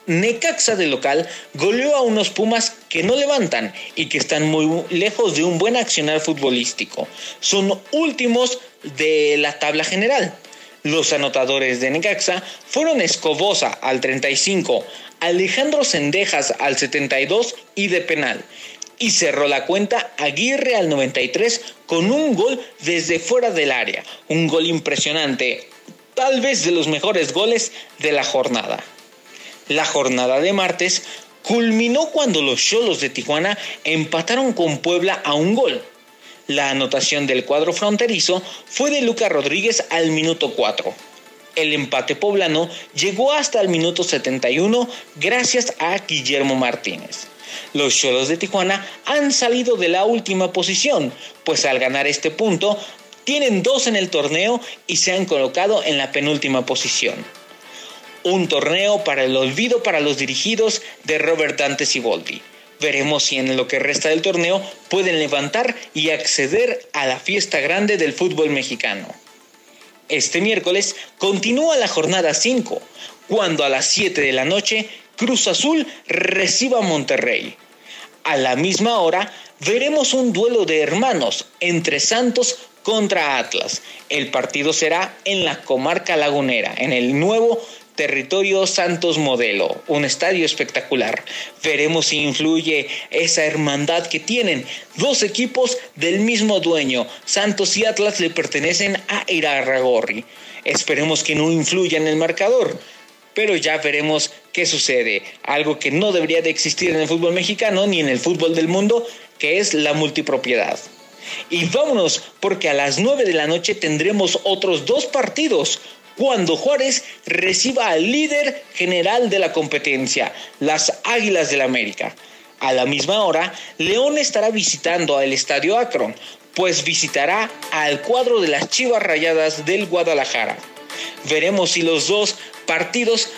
Speaker 5: Necaxa de local goleó a unos Pumas que no levantan y que están muy lejos de un buen accionar futbolístico. Son últimos de la tabla general. Los anotadores de Necaxa fueron Escobosa al 35, Alejandro Sendejas al 72 y de penal. Y cerró la cuenta Aguirre al 93 con un gol desde fuera del área. Un gol impresionante, tal vez de los mejores goles de la jornada. La jornada de martes culminó cuando los Cholos de Tijuana empataron con Puebla a un gol. La anotación del cuadro fronterizo fue de Lucas Rodríguez al minuto 4. El empate poblano llegó hasta el minuto 71 gracias a Guillermo Martínez. Los Cholos de Tijuana han salido de la última posición, pues al ganar este punto tienen dos en el torneo y se han colocado en la penúltima posición un torneo para el olvido para los dirigidos de Robert Dante Siboldi. Veremos si en lo que resta del torneo pueden levantar y acceder a la fiesta grande del fútbol mexicano. Este miércoles continúa la jornada 5, cuando a las 7 de la noche Cruz Azul reciba a Monterrey. A la misma hora veremos un duelo de hermanos entre Santos contra Atlas. El partido será en la comarca lagunera, en el nuevo Territorio Santos Modelo, un estadio espectacular. Veremos si influye esa hermandad que tienen. Dos equipos del mismo dueño, Santos y Atlas, le pertenecen a Irarragorri. Esperemos que no influya en el marcador. Pero ya veremos qué sucede. Algo que no debería de existir en el fútbol mexicano ni en el fútbol del mundo, que es la multipropiedad. Y vámonos, porque a las 9 de la noche tendremos otros dos partidos cuando Juárez reciba al líder general de la competencia, las Águilas del América. A la misma hora, León estará visitando al Estadio Akron, pues visitará al cuadro de las Chivas Rayadas del Guadalajara. Veremos si los dos partidos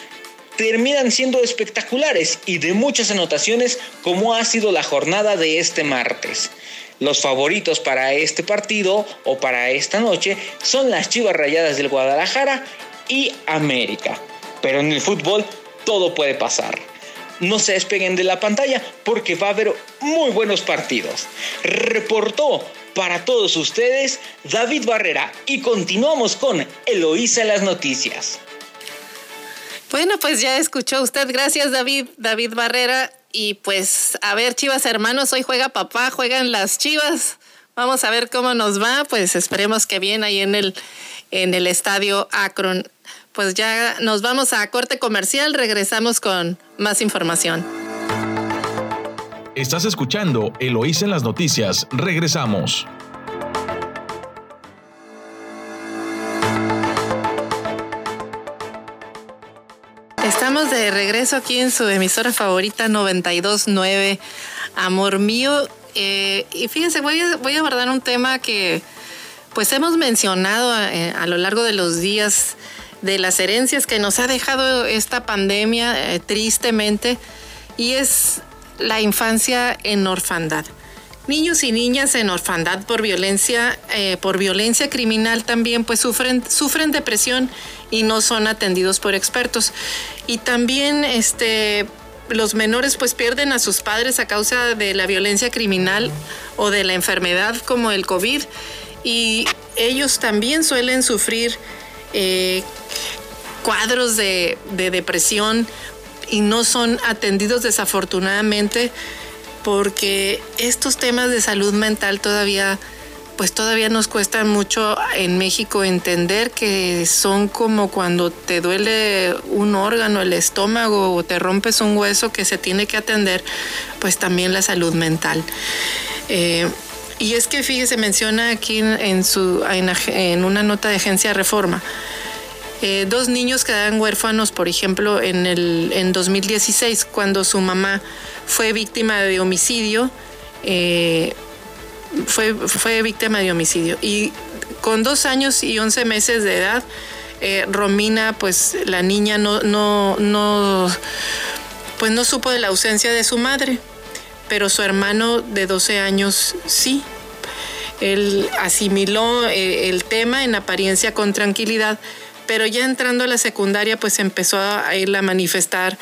Speaker 5: terminan siendo espectaculares y de muchas anotaciones como ha sido la jornada de este martes. Los favoritos para este partido o para esta noche son las Chivas Rayadas del Guadalajara y América. Pero en el fútbol todo puede pasar. No se despeguen de la pantalla porque va a haber muy buenos partidos. Reportó para todos ustedes David Barrera y continuamos con Eloísa en las noticias.
Speaker 2: Bueno, pues ya escuchó usted. Gracias David, David Barrera. Y pues, a ver, Chivas hermanos, hoy juega papá, juegan las Chivas. Vamos a ver cómo nos va. Pues esperemos que bien ahí en el, en el estadio Akron. Pues ya nos vamos a corte comercial, regresamos con más información.
Speaker 1: Estás escuchando Eloís en las noticias. Regresamos.
Speaker 2: Estamos de regreso aquí en su emisora favorita 929, Amor Mío. Eh, y fíjense, voy a, voy a abordar un tema que pues hemos mencionado eh, a, lo largo de los días de las herencias que nos ha dejado esta pandemia eh, tristemente y es la infancia en orfandad. Niños y niñas en orfandad por violencia, eh, por violencia criminal también, pues sufren, sufren depresión y no son atendidos por expertos. Y también este, los menores pues pierden a sus padres a causa de la violencia criminal o de la enfermedad como el COVID. Y ellos también suelen sufrir eh, cuadros de, de depresión y no son atendidos desafortunadamente porque estos temas de salud mental todavía pues todavía nos cuesta mucho en México entender que son como cuando te duele un órgano, el estómago o te rompes un hueso que se tiene que atender, pues también la salud mental. Eh, y es que fíjese, menciona aquí en, su, en, una nota de agencia Reforma, eh, dos niños quedaron huérfanos, por ejemplo, en, el, en 2016, cuando su mamá fue víctima de homicidio. Eh, fue, fue víctima de homicidio. Y con dos años y once meses de edad, eh, Romina, pues la niña no, no, no, pues no supo de la ausencia de su madre, pero su hermano de 12 años sí. Él asimiló el tema en apariencia con tranquilidad, pero ya entrando a la secundaria, pues empezó a ir a manifestar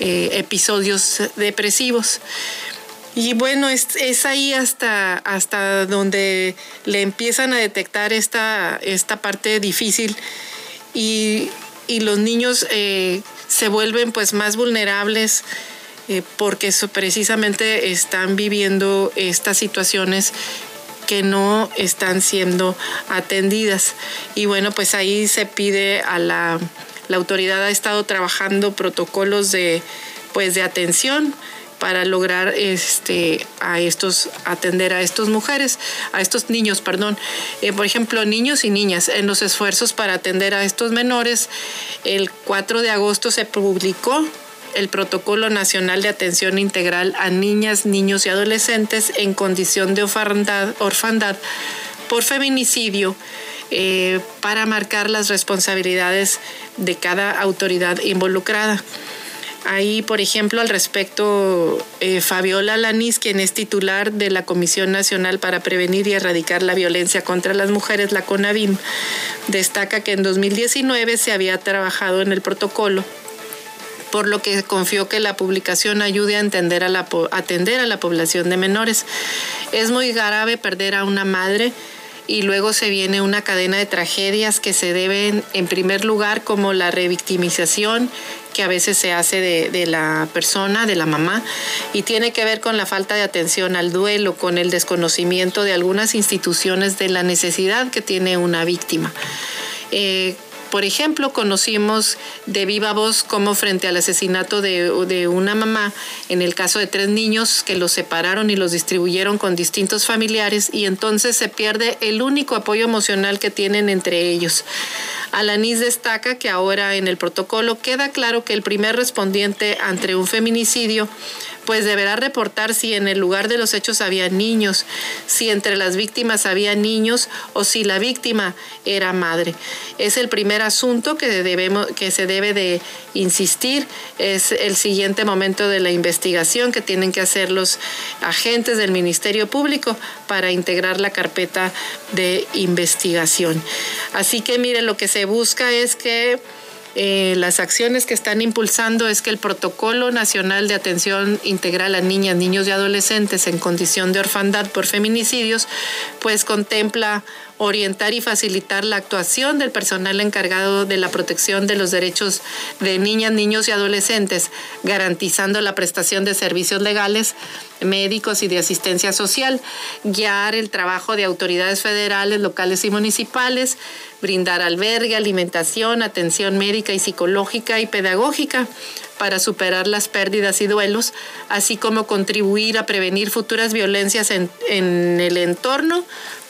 Speaker 2: eh, episodios depresivos. Y bueno, es, ahí hasta, hasta donde le empiezan a detectar esta, esta parte difícil y, los niños eh, se vuelven pues más vulnerables eh, porque precisamente están viviendo estas situaciones que no están siendo atendidas. Y bueno, pues ahí se pide a la, la autoridad ha estado trabajando protocolos de, pues, de atención para lograr este, a estos, atender a estas mujeres, a estos niños, perdón. Eh, por ejemplo, niños y niñas, en los esfuerzos para atender a estos menores, el 4 de agosto se publicó el Protocolo Nacional de Atención Integral a Niñas, Niños y Adolescentes en condición de orfandad, por feminicidio eh, para marcar las responsabilidades de cada autoridad involucrada. Ahí, por ejemplo, al respecto, eh, Fabiola Lanís, quien es titular de la Comisión Nacional para Prevenir y Erradicar la Violencia contra las Mujeres, la CONAVIM, destaca que en 2019 se había trabajado en el protocolo por lo que confió que la publicación ayude a, atender a la población de menores. Es muy grave perder a una madre y luego se viene una cadena de tragedias que se deben, en primer lugar, como la revictimización que a veces se hace de, la persona, de la mamá, y tiene que ver con la falta de atención al duelo, con el desconocimiento de algunas instituciones de la necesidad que tiene una víctima. Eh, por ejemplo, conocimos de viva voz cómo frente al asesinato de, una mamá, en el caso de tres niños que los separaron y los distribuyeron con distintos familiares y entonces se pierde el único apoyo emocional que tienen entre ellos. Alanis destaca que ahora en el protocolo queda claro que el primer respondiente ante un feminicidio pues deberá reportar si en el lugar de los hechos había niños, si entre las víctimas había niños o si la víctima era madre. Es el primer asunto que, debemos, que se debe de insistir, es el siguiente momento de la investigación que tienen que hacer los agentes del Ministerio Público para integrar la carpeta de investigación. Así que mire, lo que se busca es que eh, las acciones que están impulsando es que el Protocolo Nacional de Atención Integral a Niñas, Niños y Adolescentes en condición de orfandad por feminicidios, pues contempla orientar y facilitar la actuación del personal encargado de la protección de los derechos de niñas, niños y adolescentes, garantizando la prestación de servicios legales, médicos y de asistencia social, guiar el trabajo de autoridades federales, locales y municipales, brindar albergue, alimentación, atención médica y psicológica y pedagógica para superar las pérdidas y duelos, así como contribuir a prevenir futuras violencias en, el entorno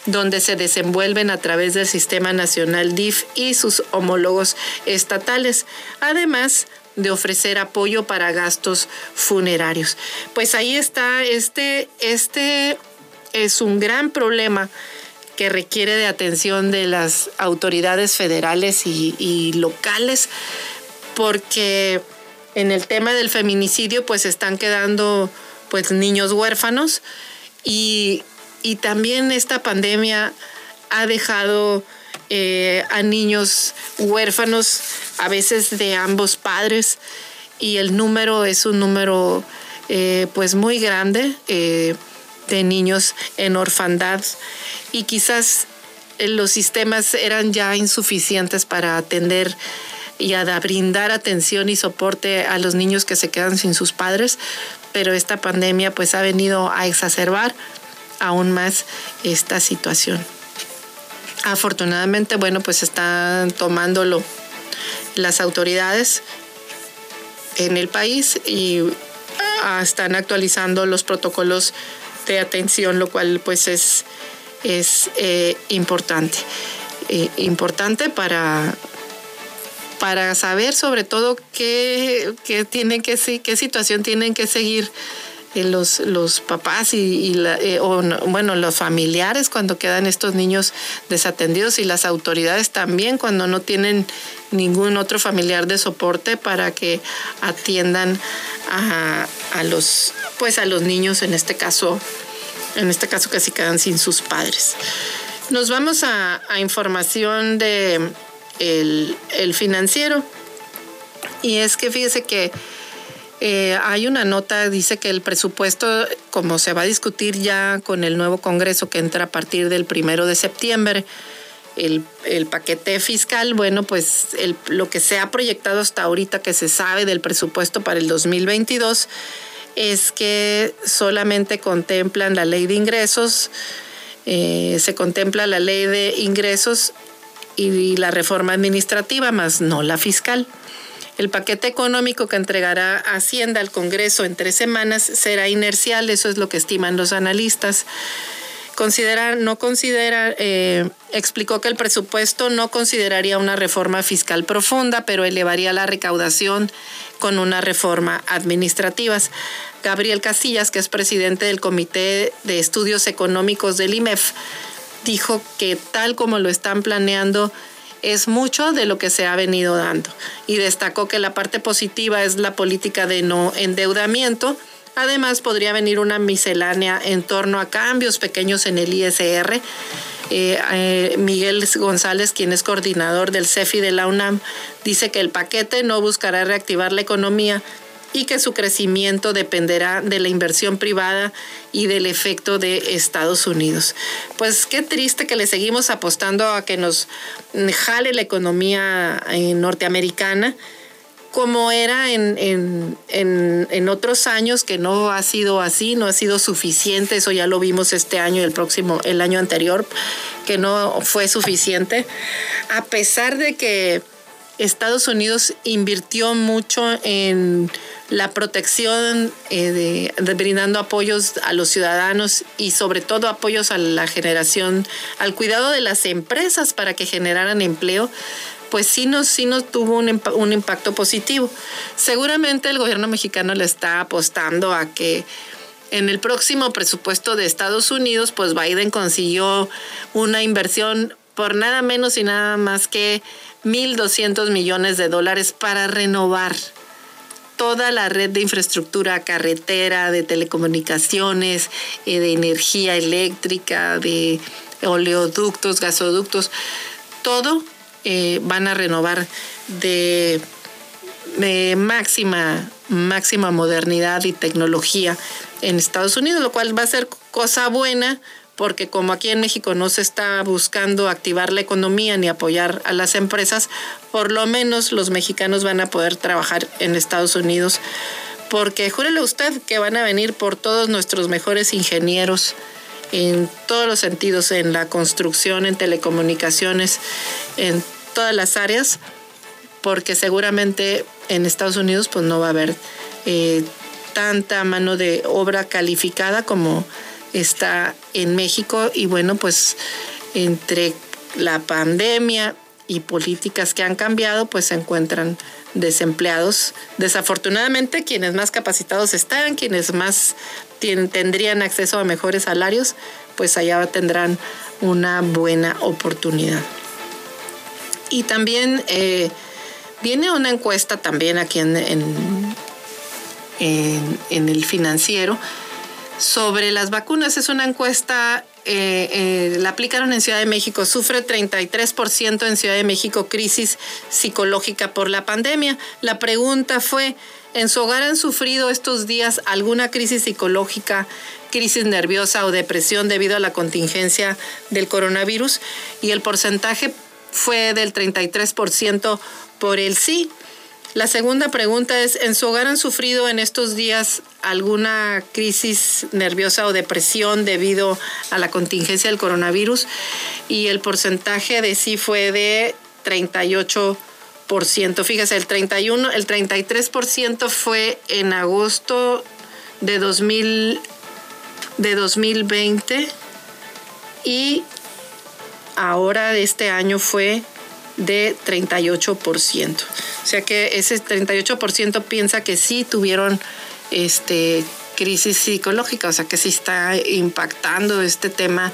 Speaker 2: donde se desenvuelven a través del Sistema Nacional DIF y sus homólogos estatales, además de ofrecer apoyo para gastos funerarios. Pues ahí está, este, este es un gran problema que requiere de atención de las autoridades federales y, locales, porque en el tema del feminicidio pues están quedando pues niños huérfanos y y también esta pandemia ha dejado eh, a niños huérfanos, a veces de ambos padres, y el número es un número eh, pues muy grande eh, de niños en orfandad y quizás los sistemas eran ya insuficientes para atender y a brindar atención y soporte a los niños que se quedan sin sus padres, pero esta pandemia pues ha venido a exacerbar aún más esta situación. Afortunadamente, bueno, pues están tomándolo las autoridades en el país y ah, están actualizando los protocolos de atención, lo cual pues es, es eh, importante. Eh, importante para, para saber sobre todo qué, qué, tienen que, qué situación tienen que seguir eh, los, los papás y, eh, bueno, los familiares cuando quedan estos niños desatendidos y las autoridades también cuando no tienen ningún otro familiar de soporte para que atiendan a, los pues a los niños en este caso en este caso que se quedan sin sus padres. Nos vamos a, información de el, el financiero y es que fíjese que eh, hay una nota, dice que el presupuesto, como se va a discutir ya con el nuevo Congreso que entra a partir del primero de septiembre, el, paquete fiscal, bueno, pues lo que se ha proyectado hasta ahorita que se sabe del presupuesto para el 2022 es que solamente contemplan la ley de ingresos, eh, se contempla la ley de ingresos y la reforma administrativa, más no la fiscal. El paquete económico que entregará Hacienda al Congreso en tres semanas será inercial, eso es lo que estiman los analistas. Considera, no considera, eh, explicó que el presupuesto no consideraría una reforma fiscal profunda, pero elevaría la recaudación con una reforma administrativa. Gabriel Casillas, que es presidente del Comité de Estudios Económicos del IMEF, dijo que tal como lo están planeando, es mucho de lo que se ha venido dando. Y destacó que la parte positiva es la política de no endeudamiento. Además, podría venir una miscelánea en torno a cambios pequeños en el ISR. Eh, eh, Miguel González, quien es coordinador del CEFI de la UNAM, dice que el paquete no buscará reactivar la economía, y que su crecimiento dependerá de la inversión privada y del efecto de Estados Unidos. Pues qué triste que le seguimos apostando a que nos jale la economía eh, norteamericana como era en, en, otros años, que no ha sido así, no ha sido suficiente, eso ya lo vimos este año y el próximo, el año anterior, que no fue suficiente, a pesar de que Estados Unidos invirtió mucho en la protección, eh, de, brindando apoyos a los ciudadanos y sobre todo apoyos a la generación, al cuidado de las empresas para que generaran empleo, pues sí nos, sí nos tuvo un, un impacto positivo. Seguramente el gobierno mexicano le está apostando a que en el próximo presupuesto de Estados Unidos, pues Biden consiguió una inversión por nada menos y nada más que 1.200 millones de dólares para renovar toda la red de infraestructura carretera, de telecomunicaciones, eh, de energía eléctrica, de oleoductos, gasoductos, todo eh, van a renovar de, máxima, máxima modernidad y tecnología en Estados Unidos, lo cual va a ser cosa buena porque como aquí en México no se está buscando activar la economía ni apoyar a las empresas, por lo menos los mexicanos van a poder trabajar en Estados Unidos, porque júrele usted que van a venir por todos nuestros mejores ingenieros en todos los sentidos, en la construcción, en telecomunicaciones, en todas las áreas, porque seguramente en Estados Unidos pues no va a haber eh, tanta mano de obra calificada como está en México. Y bueno, pues entre la pandemia y políticas que han cambiado, pues se encuentran desempleados. Desafortunadamente, quienes más capacitados están, quienes más tendrían acceso a mejores salarios, pues allá tendrán una buena oportunidad. Y también eh, viene una encuesta también aquí en, en, en el financiero sobre las vacunas. Es una encuesta, eh, eh, la aplicaron en Ciudad de México. Sufre 33% en Ciudad de México crisis psicológica por la pandemia. La pregunta fue, ¿en su hogar han sufrido estos días alguna crisis psicológica, crisis nerviosa o depresión debido a la contingencia del coronavirus? Y el porcentaje fue del 33% por el sí. La segunda pregunta es, ¿en su hogar han sufrido en estos días alguna crisis nerviosa o depresión debido a la contingencia del coronavirus? Y el porcentaje de sí fue de 38%. Fíjese, el 31, el 33% fue en agosto de 2000 de 2020 y ahora de este año fue de 38%. O sea que ese 38% piensa que sí tuvieron este, crisis psicológica, o sea que sí está impactando este tema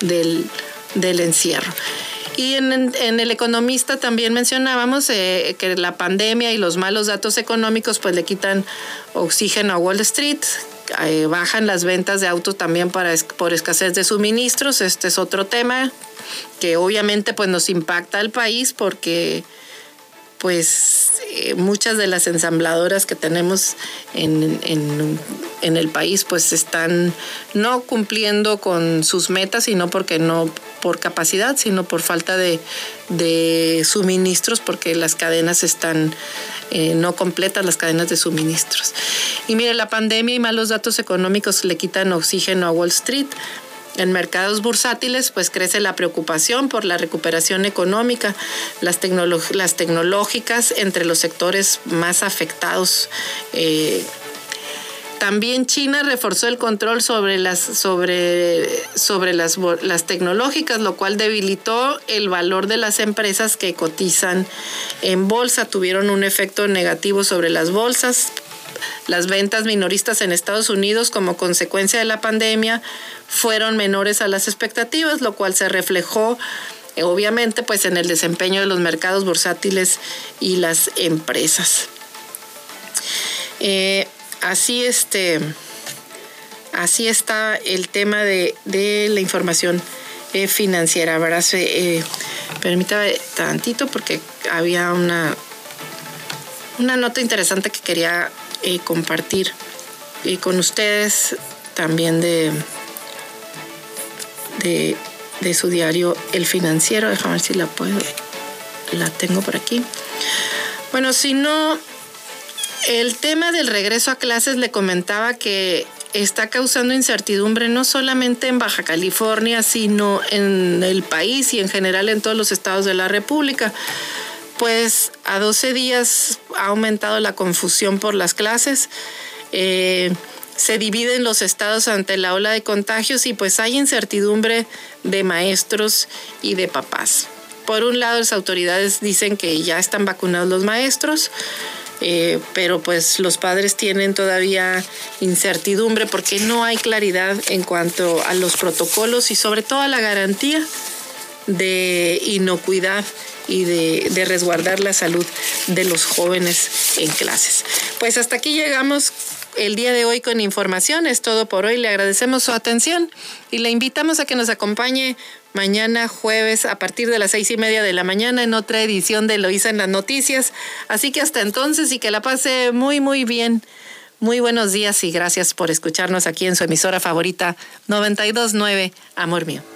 Speaker 2: del, encierro. Y en, El Economista también mencionábamos eh, que la pandemia y los malos datos económicos pues le quitan oxígeno a Wall Street, eh, bajan las ventas de autos también para, por escasez de suministros. Este es otro tema que obviamente pues nos impacta al país porque pues eh, muchas de las ensambladoras que tenemos en, el país pues están no cumpliendo con sus metas, sino porque no por capacidad, sino por falta de, suministros, porque las cadenas están eh, no completas, las cadenas de suministros. Y mire, la pandemia y malos datos económicos le quitan oxígeno a Wall Street. En mercados bursátiles, pues crece la preocupación por la recuperación económica, las, las tecnológicas entre los sectores más afectados. Eh, también China reforzó el control sobre las, sobre, sobre las, las tecnológicas, lo cual debilitó el valor de las empresas que cotizan en bolsa. Tuvieron un efecto negativo sobre las bolsas, las ventas minoristas en Estados Unidos como consecuencia de la pandemia fueron menores a las expectativas, lo cual se reflejó eh, obviamente pues en el desempeño de los mercados bursátiles y las empresas. Eh, así este así está el tema de, la información eh, financiera. ¿verdad? permítame tantito porque había una, una nota interesante que quería compartir con ustedes también de, de, su diario El Financiero. Déjame ver si la puedo. La tengo por aquí. Bueno, si no, el tema del regreso a clases le comentaba que está causando incertidumbre no solamente en Baja California, sino en el país y en general en todos los estados de la República. Pues a 12 días ha aumentado la confusión por las clases. Eh, se dividen los estados ante la ola de contagios y pues hay incertidumbre de maestros y de papás. Por un lado, las autoridades dicen que ya están vacunados los maestros, eh, pero pues los padres tienen todavía incertidumbre porque no hay claridad en cuanto a los protocolos y sobre todo a la garantía de inocuidad y de, de, resguardar la salud de los jóvenes en clases. Pues hasta aquí llegamos el día de hoy con información. Es todo por hoy. Le agradecemos su atención y le invitamos a que nos acompañe mañana jueves a partir de las seis y media de la mañana en otra edición de Loíza en las Noticias. Así que hasta entonces y que la pase muy, muy bien. Muy buenos días y gracias por escucharnos aquí en su emisora favorita 929 Amor Mío.